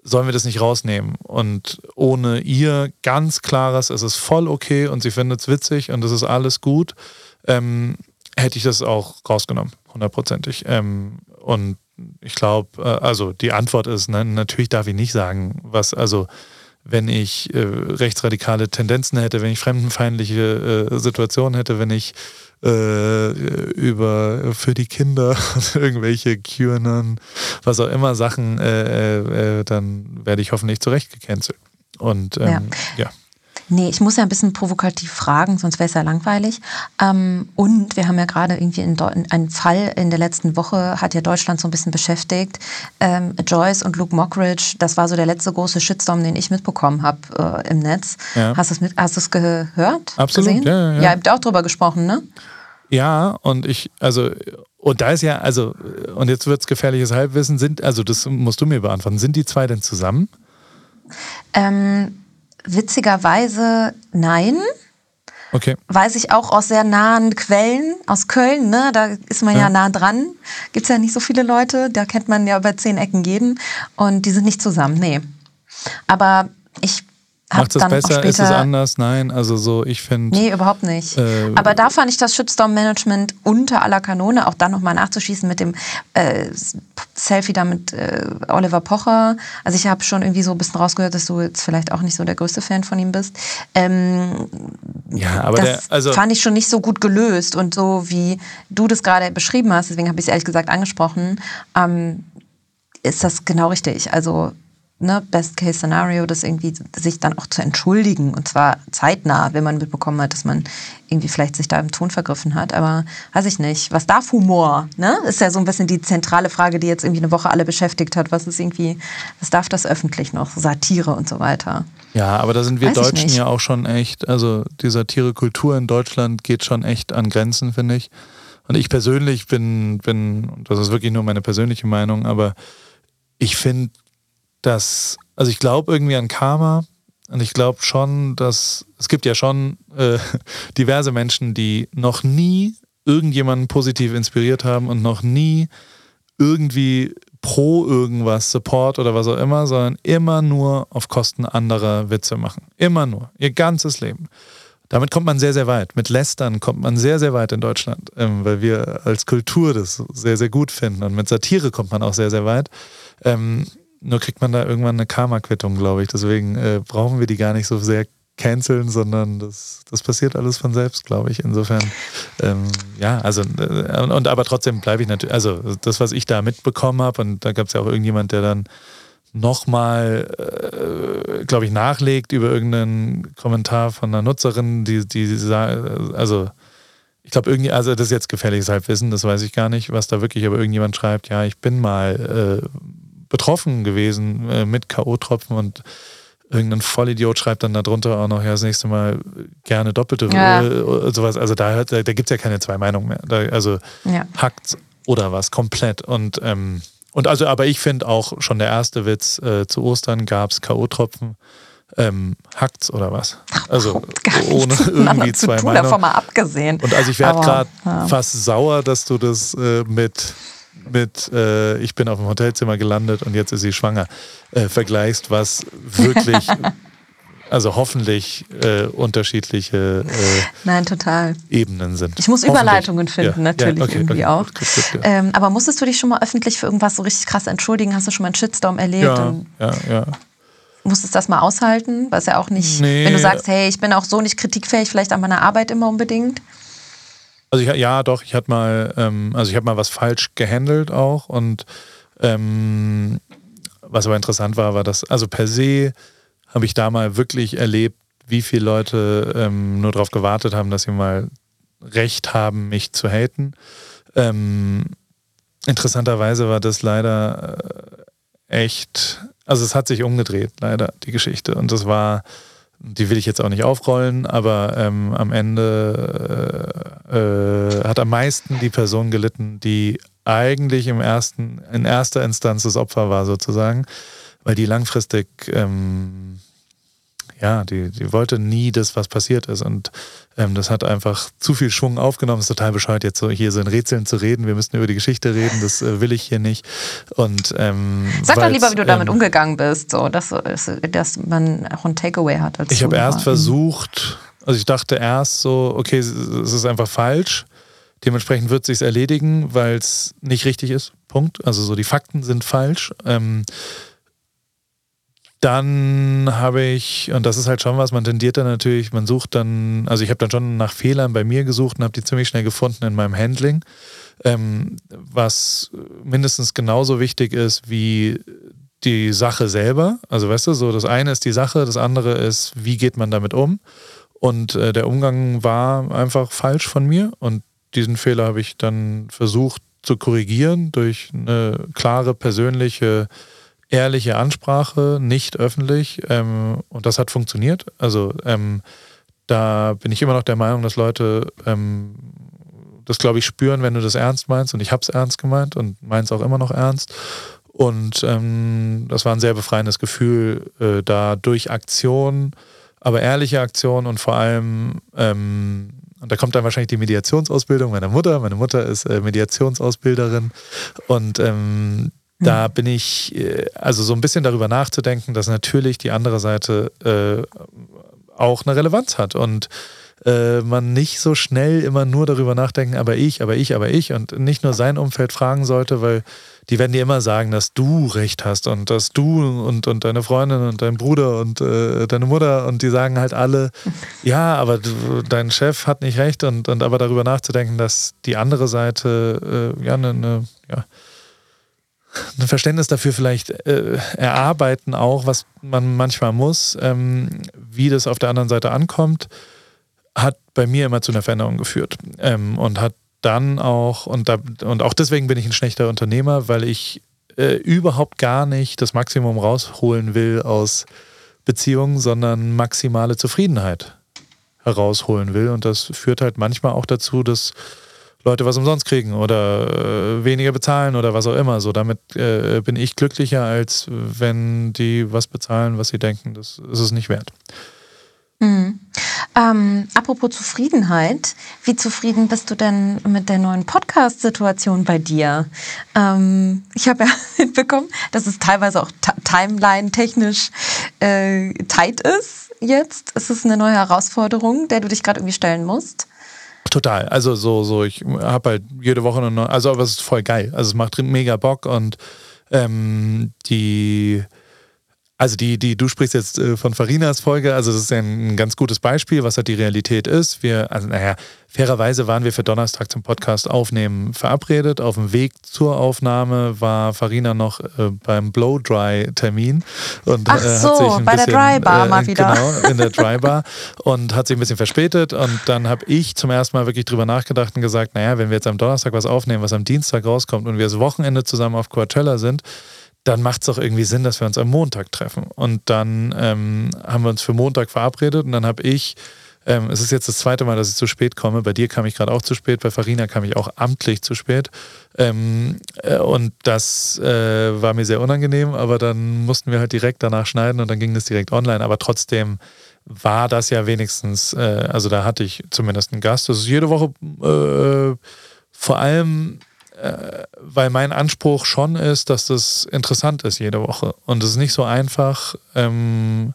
sollen wir das nicht rausnehmen? Und ohne ihr ganz klares, es ist voll okay und sie findet es witzig und es ist alles gut, ähm, hätte ich das auch rausgenommen, hundertprozentig. Ähm, und ich glaube, äh, also die Antwort ist, ne, natürlich darf ich nicht sagen, was, also wenn ich äh, rechtsradikale Tendenzen hätte, wenn ich fremdenfeindliche äh, Situationen hätte, wenn ich äh, über für die Kinder irgendwelche QAnon, was auch immer Sachen, äh, äh, dann werde ich hoffentlich zurecht gecancelt. Und ähm, ja. ja. Nee, ich muss ja ein bisschen provokativ fragen, sonst wäre es ja langweilig. Ähm, und wir haben ja gerade irgendwie einen Fall in der letzten Woche, hat ja Deutschland so ein bisschen beschäftigt. Ähm, Joyce und Luke Mockridge, das war so der letzte große Shitstorm, den ich mitbekommen habe äh, im Netz. Ja. Hast du es gehört? Absolut, gesehen? ja. Ja, ja. ihr habt auch drüber gesprochen, ne? Ja, und ich, also, und da ist ja, also, und jetzt wird es gefährliches Halbwissen, sind, also das musst du mir beantworten, sind die zwei denn zusammen? Ähm, witzigerweise nein. Okay. Weiß ich auch aus sehr nahen Quellen aus Köln, ne? da ist man ja, ja nah dran. Gibt es ja nicht so viele Leute, da kennt man ja über zehn Ecken jeden und die sind nicht zusammen, nee. Aber ich Macht es besser? Ist es anders? Nein, also so, ich finde. Nee, überhaupt nicht. Äh, Aber da fand ich das Shitstorm-Management unter aller Kanone, auch dann nochmal nachzuschießen mit dem äh, Selfie da mit äh, Oliver Pocher. Also ich habe schon irgendwie so ein bisschen rausgehört, dass du jetzt vielleicht auch nicht so der größte Fan von ihm bist. Ähm, ja, aber das der, also fand ich schon nicht so gut gelöst und so wie du das gerade beschrieben hast, deswegen habe ich es ehrlich gesagt angesprochen, ähm, ist das genau richtig. Also ne, Best-Case-Szenario, das irgendwie sich dann auch zu entschuldigen und zwar zeitnah, wenn man mitbekommen hat, dass man irgendwie vielleicht sich da im Ton vergriffen hat. Aber weiß ich nicht, was darf Humor? Ne? Ist ja so ein bisschen die zentrale Frage, die jetzt irgendwie eine Woche alle beschäftigt hat. Was ist irgendwie, was darf das öffentlich noch? Satire und so weiter. Ja, aber da sind wir weiß Deutschen ja auch schon echt, also die Satirekultur in Deutschland geht schon echt an Grenzen, finde ich. Und ich persönlich bin, bin, das ist wirklich nur meine persönliche Meinung, aber ich finde, dass, also ich glaube irgendwie an Karma und ich glaube schon, dass es gibt ja schon äh, diverse Menschen, die noch nie irgendjemanden positiv inspiriert haben und noch nie irgendwie pro irgendwas, Support oder was auch immer, sondern immer nur auf Kosten anderer Witze machen. Immer nur. Ihr ganzes Leben. Damit kommt man sehr, sehr weit. Mit Lästern kommt man sehr, sehr weit in Deutschland, ähm, weil wir als Kultur das sehr, sehr gut finden. Und mit Satire kommt man auch sehr, sehr weit. Ähm, nur kriegt man da irgendwann eine Karma-Quittung, glaube ich. Deswegen äh, brauchen wir die gar nicht so sehr canceln, sondern das, das passiert alles von selbst, glaube ich. Insofern, ähm, ja, also, äh, und, aber trotzdem bleibe ich natürlich, also das, was ich da mitbekommen habe, und da gab es ja auch irgendjemand, der dann nochmal, äh, glaube ich, nachlegt über irgendeinen Kommentar von einer Nutzerin, die, die also ich glaube, irgendwie, also das ist jetzt gefährliches Halbwissen, das weiß ich gar nicht, was da wirklich, aber irgendjemand schreibt, ja, ich bin mal äh, betroffen gewesen äh, mit K.O.-Tropfen und irgendein Vollidiot schreibt dann darunter auch noch, ja, das nächste Mal gerne doppelte ja. sowas. Also da, da, da gibt es ja keine zwei Meinungen mehr. Da, also ja. hackt oder was, komplett. Und, ähm, und also, aber ich finde auch schon der erste Witz, äh, zu Ostern gab es K.O.-Tropfen. Ähm, hackt's oder was? Also ohne irgendwie zwei Meinungen. Davon mal abgesehen. Und also ich werde gerade ja. fast sauer, dass du das äh, mit mit äh, ich bin auf dem Hotelzimmer gelandet und jetzt ist sie schwanger äh, vergleichst, was wirklich, also hoffentlich äh, unterschiedliche äh, Nein, total. Ebenen sind. Ich muss Überleitungen finden, ja. natürlich ja, okay, irgendwie okay, auch. Gut, gut, gut, ähm, aber musstest du dich schon mal öffentlich für irgendwas so richtig krass entschuldigen? Hast du schon mal einen Shitstorm erlebt? Ja, ja, ja. Musstest das mal aushalten? Was ja auch nicht, nee. wenn du sagst, hey, ich bin auch so nicht kritikfähig, vielleicht an meiner Arbeit immer unbedingt. Also ich, ja, doch, ich hatte mal, ähm, also ich habe mal was falsch gehandelt auch und ähm, was aber interessant war, war, dass, also per se habe ich da mal wirklich erlebt, wie viele Leute ähm, nur darauf gewartet haben, dass sie mal Recht haben, mich zu haten. Ähm, interessanterweise war das leider äh, echt, also es hat sich umgedreht, leider, die Geschichte. Und das war die will ich jetzt auch nicht aufrollen, aber ähm, am Ende äh, äh, hat am meisten die Person gelitten, die eigentlich im ersten, in erster Instanz das Opfer war, sozusagen, weil die langfristig ähm, ja, die, die wollte nie das, was passiert ist. Und ähm, das hat einfach zu viel Schwung aufgenommen. Es ist total bescheuert, jetzt so hier so in Rätseln zu reden. Wir müssen über die Geschichte reden, das äh, will ich hier nicht. Und, ähm, Sag doch lieber, wie du damit ähm, umgegangen bist, so, dass, dass man auch ein Takeaway hat. Ich habe erst versucht, also ich dachte erst so, okay, es ist einfach falsch. Dementsprechend wird es sich erledigen, weil es nicht richtig ist. Punkt. Also so die Fakten sind falsch. Ähm, dann habe ich, und das ist halt schon was, man tendiert dann natürlich, man sucht dann, also ich habe dann schon nach Fehlern bei mir gesucht und habe die ziemlich schnell gefunden in meinem Handling, ähm, was mindestens genauso wichtig ist wie die Sache selber. Also weißt du, so das eine ist die Sache, das andere ist, wie geht man damit um. Und äh, der Umgang war einfach falsch von mir und diesen Fehler habe ich dann versucht zu korrigieren durch eine klare persönliche ehrliche Ansprache, nicht öffentlich. Ähm, und das hat funktioniert. Also ähm, da bin ich immer noch der Meinung, dass Leute ähm, das, glaube ich, spüren, wenn du das ernst meinst. Und ich habe es ernst gemeint und meins auch immer noch ernst. Und ähm, das war ein sehr befreiendes Gefühl, äh, da durch Aktion, aber ehrliche Aktion und vor allem, ähm, und da kommt dann wahrscheinlich die Mediationsausbildung meiner Mutter. Meine Mutter ist äh, Mediationsausbilderin und ähm, da hm. bin ich, äh, also so ein bisschen darüber nachzudenken, dass natürlich die andere Seite äh, auch eine Relevanz hat und äh, man nicht so schnell immer nur darüber nachdenken, aber ich, aber ich, aber ich und nicht nur sein Umfeld fragen sollte, weil die werden dir immer sagen, dass du recht hast und dass du und, und deine Freundin und dein Bruder und äh, deine Mutter und die sagen halt alle, ja, aber du, dein Chef hat nicht recht und, und aber darüber nachzudenken, dass die andere Seite äh, ja eine, eine ja, ein Verständnis dafür vielleicht äh, erarbeiten, auch was man manchmal muss, ähm, wie das auf der anderen Seite ankommt, hat bei mir immer zu einer Veränderung geführt ähm, und hat dann auch, und, da, und auch deswegen bin ich ein schlechter Unternehmer, weil ich äh, überhaupt gar nicht das Maximum rausholen will aus Beziehungen, sondern maximale Zufriedenheit herausholen will. Und das führt halt manchmal auch dazu, dass Leute was umsonst kriegen oder äh, weniger bezahlen oder was auch immer. So, damit äh, bin ich glücklicher, als wenn die was bezahlen, was sie denken, das ist es nicht wert. Mhm. Ähm, apropos Zufriedenheit, wie zufrieden bist du denn mit der neuen Podcast-Situation bei dir? Ähm, ich habe ja mitbekommen, dass es teilweise auch timeline-technisch äh, tight ist jetzt. Ist es eine neue Herausforderung, der du dich gerade irgendwie stellen musst? Total. Also so, so ich habe halt jede Woche neue, also aber es ist voll geil. Also es macht mega Bock und ähm, die also die, die, du sprichst jetzt äh, von Farinas Folge, also das ist ein ganz gutes Beispiel, was halt die Realität ist. Wir, also naja, fairerweise waren wir für Donnerstag zum Podcast aufnehmen verabredet. Auf dem Weg zur Aufnahme war Farina noch äh, beim Blow-Dry-Termin und Ach äh, so, hat sich ein bei bisschen, der Dry Bar äh, mal wieder. Genau, in der Dry Bar und hat sich ein bisschen verspätet und dann habe ich zum ersten Mal wirklich drüber nachgedacht und gesagt, naja, wenn wir jetzt am Donnerstag was aufnehmen, was am Dienstag rauskommt und wir das Wochenende zusammen auf Coachella sind, dann macht es doch irgendwie Sinn, dass wir uns am Montag treffen. Und dann ähm, haben wir uns für Montag verabredet und dann habe ich, ähm, es ist jetzt das zweite Mal, dass ich zu spät komme. Bei dir kam ich gerade auch zu spät, bei Farina kam ich auch amtlich zu spät. Ähm, äh, und das äh, war mir sehr unangenehm, aber dann mussten wir halt direkt danach schneiden und dann ging das direkt online. Aber trotzdem war das ja wenigstens, äh, also da hatte ich zumindest einen Gast. Das ist jede Woche äh, vor allem äh, weil mein Anspruch schon ist, dass das interessant ist jede Woche. Und es ist nicht so einfach. Ähm,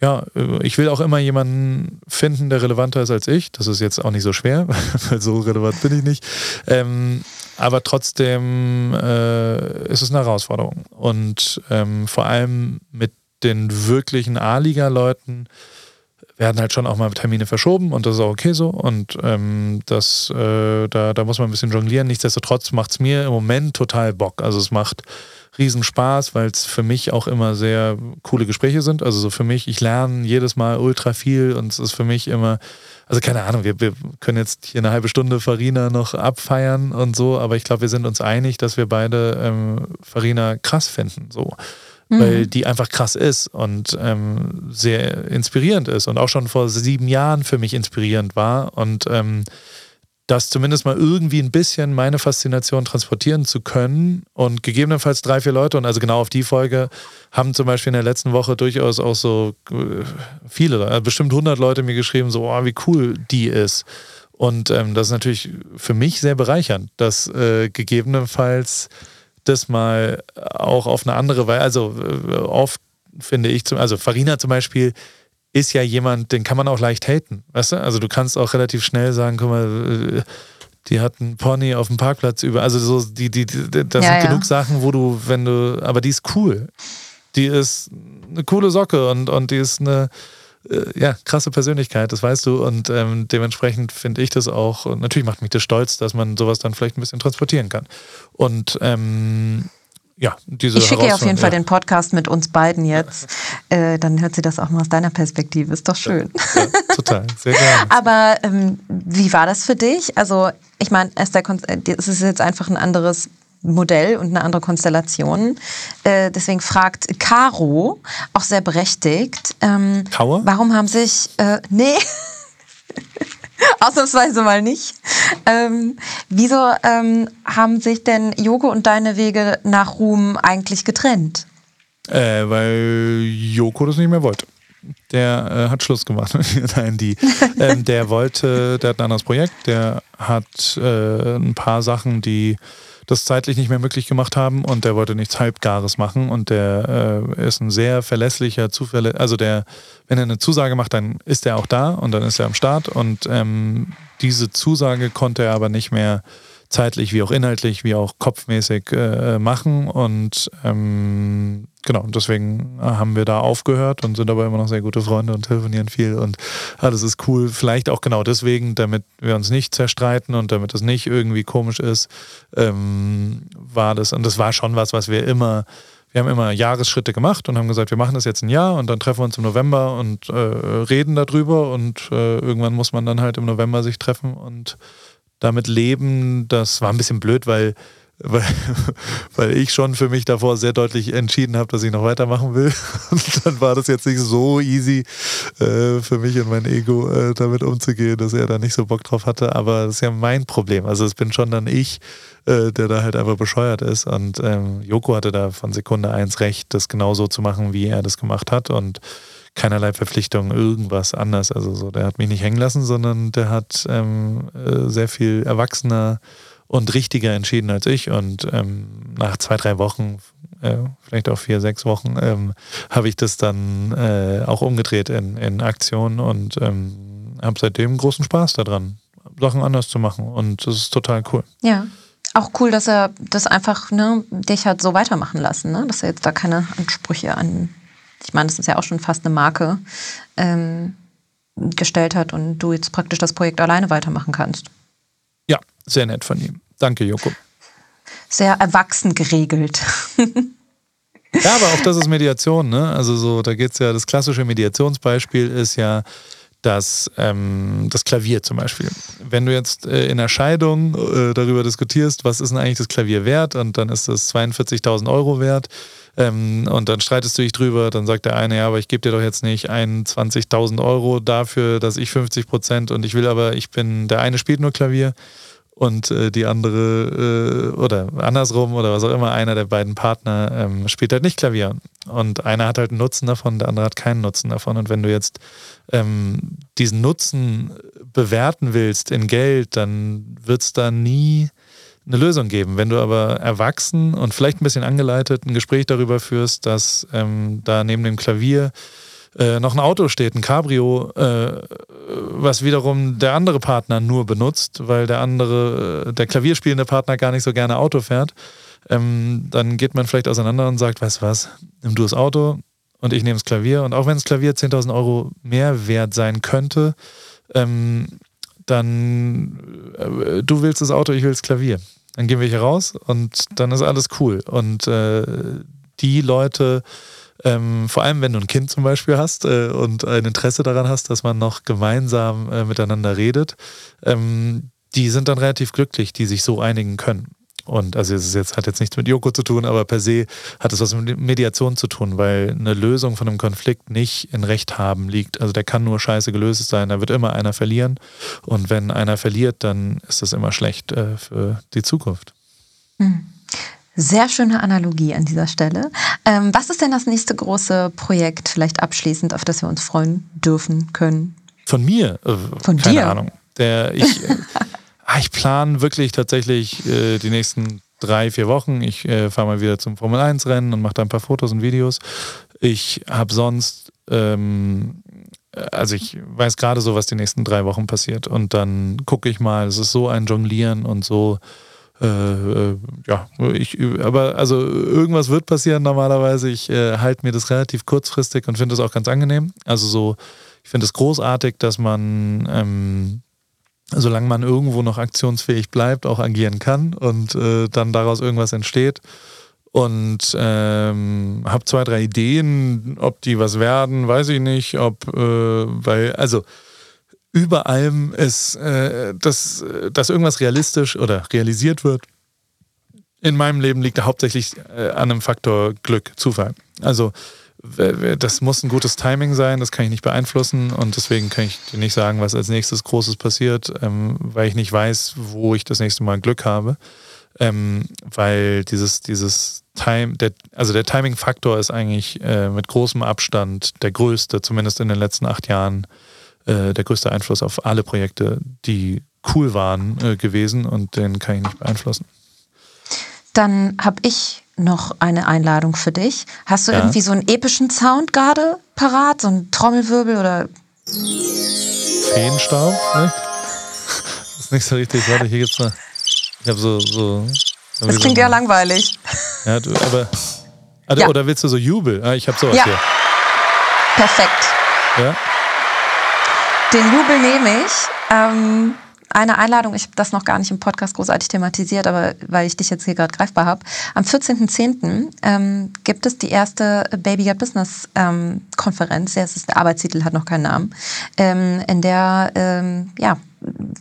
ja, ich will auch immer jemanden finden, der relevanter ist als ich. Das ist jetzt auch nicht so schwer, weil so relevant bin ich nicht. Ähm, aber trotzdem äh, ist es eine Herausforderung. Und ähm, vor allem mit den wirklichen A-Liga-Leuten werden halt schon auch mal Termine verschoben und das ist auch okay so. Und ähm, das, äh, da, da muss man ein bisschen jonglieren. Nichtsdestotrotz macht es mir im Moment total Bock. Also es macht riesen Spaß, weil es für mich auch immer sehr coole Gespräche sind. Also so für mich, ich lerne jedes Mal ultra viel und es ist für mich immer, also keine Ahnung, wir, wir können jetzt hier eine halbe Stunde Farina noch abfeiern und so, aber ich glaube, wir sind uns einig, dass wir beide ähm, Farina krass finden. So mhm. weil die einfach krass ist und ähm, sehr inspirierend ist und auch schon vor sieben Jahren für mich inspirierend war und ähm, das zumindest mal irgendwie ein bisschen meine Faszination transportieren zu können und gegebenenfalls drei, vier Leute und also genau auf die Folge haben zum Beispiel in der letzten Woche durchaus auch so äh, viele, also bestimmt 100 Leute mir geschrieben, so oh, wie cool die ist. Und ähm, das ist natürlich für mich sehr bereichernd, dass äh, gegebenenfalls das mal auch auf eine andere Weise, also äh, oft finde ich, zum, also Farina zum Beispiel ist ja jemand, den kann man auch leicht haten, weißt du? Also du kannst auch relativ schnell sagen, guck mal, äh, die hat einen Pony auf dem Parkplatz über, also so, die, die, die das ja, sind ja. genug Sachen, wo du, wenn du, aber die ist cool. Die ist eine coole Socke und, und die ist eine, äh, ja, krasse Persönlichkeit, das weißt du. Und ähm, dementsprechend finde ich das auch, natürlich macht mich das stolz, dass man sowas dann vielleicht ein bisschen transportieren kann. Und ähm, ja, diese Ich schicke ihr auf jeden Fall den Podcast mit uns beiden jetzt. Äh, dann hört sie das auch mal aus deiner Perspektive. Ist doch schön. Ja, ja, total, sehr gerne. Aber ähm, wie war das für dich? Also, ich meine, es ist jetzt einfach ein anderes Modell und eine andere Konstellation. Äh, deswegen fragt Caro, auch sehr berechtigt, ähm, warum haben sich, äh, nee, ausnahmsweise mal nicht, ähm, wieso ähm, haben sich denn Joko und deine Wege nach Ruhm eigentlich getrennt? Äh, weil Joko das nicht mehr wollte. Der äh, hat Schluss gemacht. Nein, die. Ähm, der wollte, der hat ein anderes Projekt, der hat äh, ein paar Sachen, die das zeitlich nicht mehr möglich gemacht haben und der wollte nichts Halbgares machen und der äh, ist ein sehr verlässlicher, zuverlässiger, also der, wenn er eine Zusage macht, dann ist er auch da und dann ist er am Start und ähm, diese Zusage konnte er aber nicht mehr zeitlich wie auch inhaltlich wie auch kopfmäßig äh, machen und ähm, genau, deswegen haben wir da aufgehört und sind aber immer noch sehr gute Freunde und telefonieren viel und alles ist cool. Vielleicht auch genau deswegen, damit wir uns nicht zerstreiten und damit es nicht irgendwie komisch ist, ähm, war das, und das war schon was, was wir immer wir haben immer Jahresschritte gemacht und haben gesagt, wir machen das jetzt ein Jahr und dann treffen wir uns im November und äh, reden darüber und äh, irgendwann muss man dann halt im November sich treffen und damit leben. Das war ein bisschen blöd, weil weil, weil ich schon für mich davor sehr deutlich entschieden habe, dass ich noch weitermachen will. Und dann war das jetzt nicht so easy äh, für mich und mein Ego äh, damit umzugehen, dass er da nicht so Bock drauf hatte. Aber das ist ja mein Problem. Also es bin schon dann ich, äh, der da halt einfach bescheuert ist. Und ähm, Joko hatte da von Sekunde eins recht, das genauso zu machen, wie er das gemacht hat. Und keinerlei Verpflichtung, irgendwas anders. Also so, der hat mich nicht hängen lassen, sondern der hat ähm, äh, sehr viel erwachsener und richtiger entschieden als ich. Und ähm, nach zwei, drei Wochen, äh, vielleicht auch vier, sechs Wochen, ähm, habe ich das dann äh, auch umgedreht in, in Aktion und ähm, habe seitdem großen Spaß daran, Sachen anders zu machen. Und das ist total cool. Ja. Auch cool, dass er das einfach, ne, dich hat so weitermachen lassen, ne? Dass er jetzt da keine Ansprüche an, ich meine, das ist ja auch schon fast eine Marke, ähm, gestellt hat und du jetzt praktisch das Projekt alleine weitermachen kannst. Ja, sehr nett von ihm. Danke, Joko. Sehr erwachsen geregelt. ja, aber auch das ist Mediation, ne? Also so, da geht es ja, das klassische Mediationsbeispiel ist ja das, ähm, das Klavier zum Beispiel. Wenn du jetzt äh, in der Scheidung äh, darüber diskutierst, was ist denn eigentlich das Klavier wert und dann ist das 42.000 Euro wert ähm, und dann streitest du dich drüber, dann sagt der eine, ja, aber ich gebe dir doch jetzt nicht 21.000 Euro dafür, dass ich 50 Prozent und ich will aber, ich bin, der eine spielt nur Klavier und äh, die andere äh, oder andersrum oder was auch immer, einer der beiden Partner ähm, spielt halt nicht Klavier. Und einer hat halt einen Nutzen davon, der andere hat keinen Nutzen davon. Und wenn du jetzt ähm, diesen Nutzen bewerten willst in Geld, dann wird es da nie eine Lösung geben. Wenn du aber erwachsen und vielleicht ein bisschen angeleitet ein Gespräch darüber führst, dass ähm, da neben dem Klavier äh, noch ein Auto steht, ein Cabrio, äh, was wiederum der andere Partner nur benutzt, weil der andere, äh, der klavierspielende Partner gar nicht so gerne Auto fährt, ähm, dann geht man vielleicht auseinander und sagt, weißt du was, nimm du das Auto und ich nehme das Klavier. Und auch wenn das Klavier 10.000 Euro mehr wert sein könnte, ähm, dann äh, du willst das Auto, ich will das Klavier. Dann gehen wir hier raus und dann ist alles cool. Und äh, die Leute, ähm, vor allem wenn du ein Kind zum Beispiel hast äh, und ein Interesse daran hast, dass man noch gemeinsam äh, miteinander redet, ähm, die sind dann relativ glücklich, die sich so einigen können. Und also es jetzt, hat jetzt nichts mit Joko zu tun, aber per se hat es was mit Mediation zu tun, weil eine Lösung von einem Konflikt nicht in Recht haben liegt. Also der kann nur scheiße gelöst sein, da wird immer einer verlieren. Und wenn einer verliert, dann ist das immer schlecht äh, für die Zukunft. Hm. Sehr schöne Analogie an dieser Stelle. Ähm, was ist denn das nächste große Projekt, vielleicht abschließend, auf das wir uns freuen dürfen können? Von mir? Äh, Von Keine dir? Ahnung. Der, ich, ich plane wirklich tatsächlich äh, die nächsten drei, vier Wochen. Ich äh, fahre mal wieder zum Formel 1 Rennen und mache da ein paar Fotos und Videos. Ich habe sonst, ähm, also ich weiß gerade so, was die nächsten drei Wochen passiert. Und dann gucke ich mal, es ist so ein Jonglieren und so äh, äh, ja, ich, aber also irgendwas wird passieren normalerweise. Ich äh, halte mir das relativ kurzfristig und finde es auch ganz angenehm. Also so, ich finde es großartig, dass man, ähm, solange man irgendwo noch aktionsfähig bleibt, auch agieren kann und äh, dann daraus irgendwas entsteht. Und ähm, habe zwei, drei Ideen, ob die was werden, weiß ich nicht. Ob, äh, weil, also über allem ist, äh, dass, dass irgendwas realistisch oder realisiert wird. In meinem Leben liegt hauptsächlich äh, an einem Faktor Glück, Zufall. Also das muss ein gutes Timing sein, das kann ich nicht beeinflussen und deswegen kann ich dir nicht sagen, was als nächstes Großes passiert, ähm, weil ich nicht weiß, wo ich das nächste Mal Glück habe. Ähm, weil dieses, dieses Time, der, also der Timing-Faktor ist eigentlich äh, mit großem Abstand der größte, zumindest in den letzten acht Jahren äh, der größte Einfluss auf alle Projekte, die cool waren, äh, gewesen und den kann ich nicht beeinflussen. Dann habe ich noch eine Einladung für dich. Hast du ja. irgendwie so einen epischen Sound gerade parat? So ein Trommelwirbel oder. Feenstaub, ne? Das ist nicht so richtig. Warte, hier gibt's mal. Ich habe so. so das klingt so, ja langweilig. Ja, du, aber Also, Ja. Oder willst du so Jubel? Ah, ich habe sowas Ja. hier. Perfekt. Ja? Den Jubel nehme ich. Ähm, eine Einladung, ich habe das noch gar nicht im Podcast großartig thematisiert, aber weil ich dich jetzt hier gerade greifbar habe. Am 14.10. Ähm, gibt es die erste Baby Got Business ähm, Konferenz. Ja, es ist, der Arbeitstitel hat noch keinen Namen. Ähm, in der ähm, ja,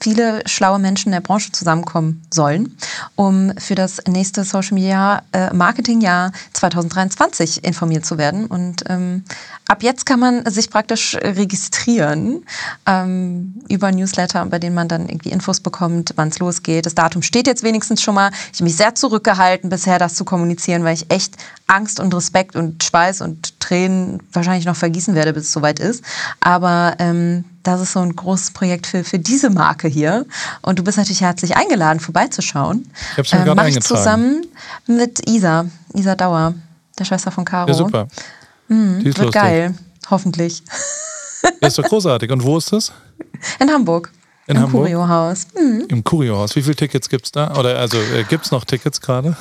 viele schlaue Menschen der Branche zusammenkommen sollen, um für das nächste Social Media äh, Marketingjahr 2023 informiert zu werden. Und ähm, ab jetzt kann man sich praktisch registrieren ähm, über Newsletter, bei denen man dann irgendwie Infos bekommt, wann es losgeht. Das Datum steht jetzt wenigstens schon mal. Ich habe mich sehr zurückgehalten, bisher das zu kommunizieren, weil ich echt Angst und Respekt und Schweiß und Tränen wahrscheinlich noch vergießen werde, bis es soweit ist. Aber ähm, das ist so ein großes Projekt für, für diese Marke hier. Und du bist natürlich herzlich eingeladen, vorbeizuschauen. Ich hab's mir gerade Mache ich zusammen mit Isa, Isa Dauer, der Schwester von Caro. Ja, super. Mhm. Wird lustig. geil, hoffentlich. Ja, ist doch großartig. Und wo ist das? In Hamburg. In Im Hamburg? Curio-Haus. Mhm. Im Curio-Haus. Wie viele Tickets gibt's da? Oder also äh, gibt's noch Tickets gerade?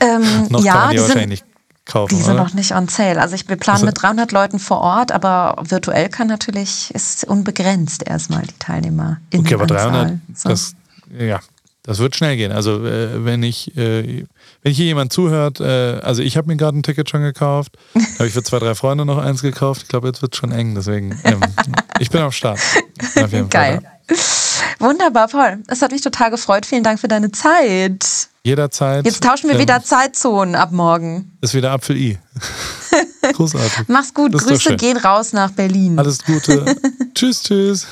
Ähm, Noch kann ja, man die, die wahrscheinlich kaufen, die sind oder? noch nicht on sale. Also ich, wir planen Also- mit 300 Leuten vor Ort, aber virtuell kann natürlich, ist unbegrenzt erstmal die Teilnehmer. Okay, aber 300, So. das, ja, das wird schnell gehen. Also äh, wenn ich, äh, wenn hier jemand zuhört, äh, also ich habe mir gerade ein Ticket schon gekauft, habe ich für zwei, drei Freunde noch eins gekauft. Ich glaube, jetzt wird es schon eng, deswegen ähm, ich bin am Start. Geil. Fall. Wunderbar, Paul. Es hat mich total gefreut. Vielen Dank für deine Zeit. Jederzeit. Jetzt tauschen wir wieder Zeitzonen ab morgen. Ist wieder Apfel-I. Großartig. Mach's gut. Grüße gehen raus nach Berlin. Alles Gute. tschüss, tschüss.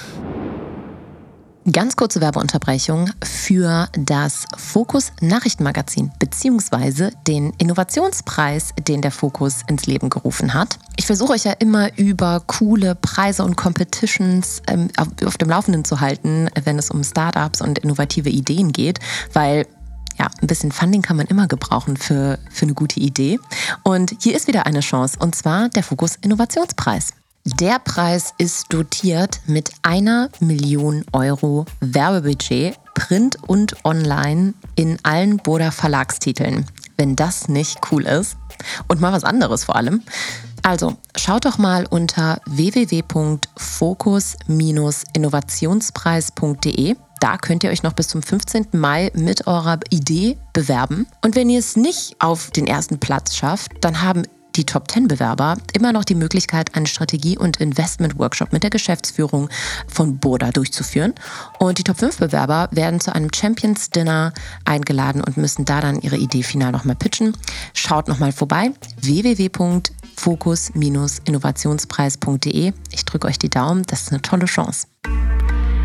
Ganz kurze Werbeunterbrechung für das Fokus Nachrichtenmagazin beziehungsweise den Innovationspreis, den der Fokus ins Leben gerufen hat. Ich versuche euch ja immer über coole Preise und Competitions ähm, auf, auf dem Laufenden zu halten, wenn es um Startups und innovative Ideen geht, weil ja, ein bisschen Funding kann man immer gebrauchen für, für eine gute Idee. Und hier ist wieder eine Chance, und zwar der Fokus Innovationspreis. Der Preis ist dotiert mit einer Million Euro Werbebudget, Print und Online in allen Boda Verlagstiteln. Wenn das nicht cool ist. Und mal was anderes vor allem. Also, schaut doch mal unter www.fokus-innovationspreis.de. Da könnt ihr euch noch bis zum 15. Mai mit eurer Idee bewerben. Und wenn ihr es nicht auf den ersten Platz schafft, dann haben die Top 10 Bewerber immer noch die Möglichkeit, einen Strategie- und Investment-Workshop mit der Geschäftsführung von Boda durchzuführen. Und die Top 5 Bewerber werden zu einem Champions Dinner eingeladen und müssen da dann ihre Idee final nochmal pitchen. Schaut nochmal vorbei. www.fokus-innovationspreis.de. Ich drücke euch die Daumen. Das ist eine tolle Chance.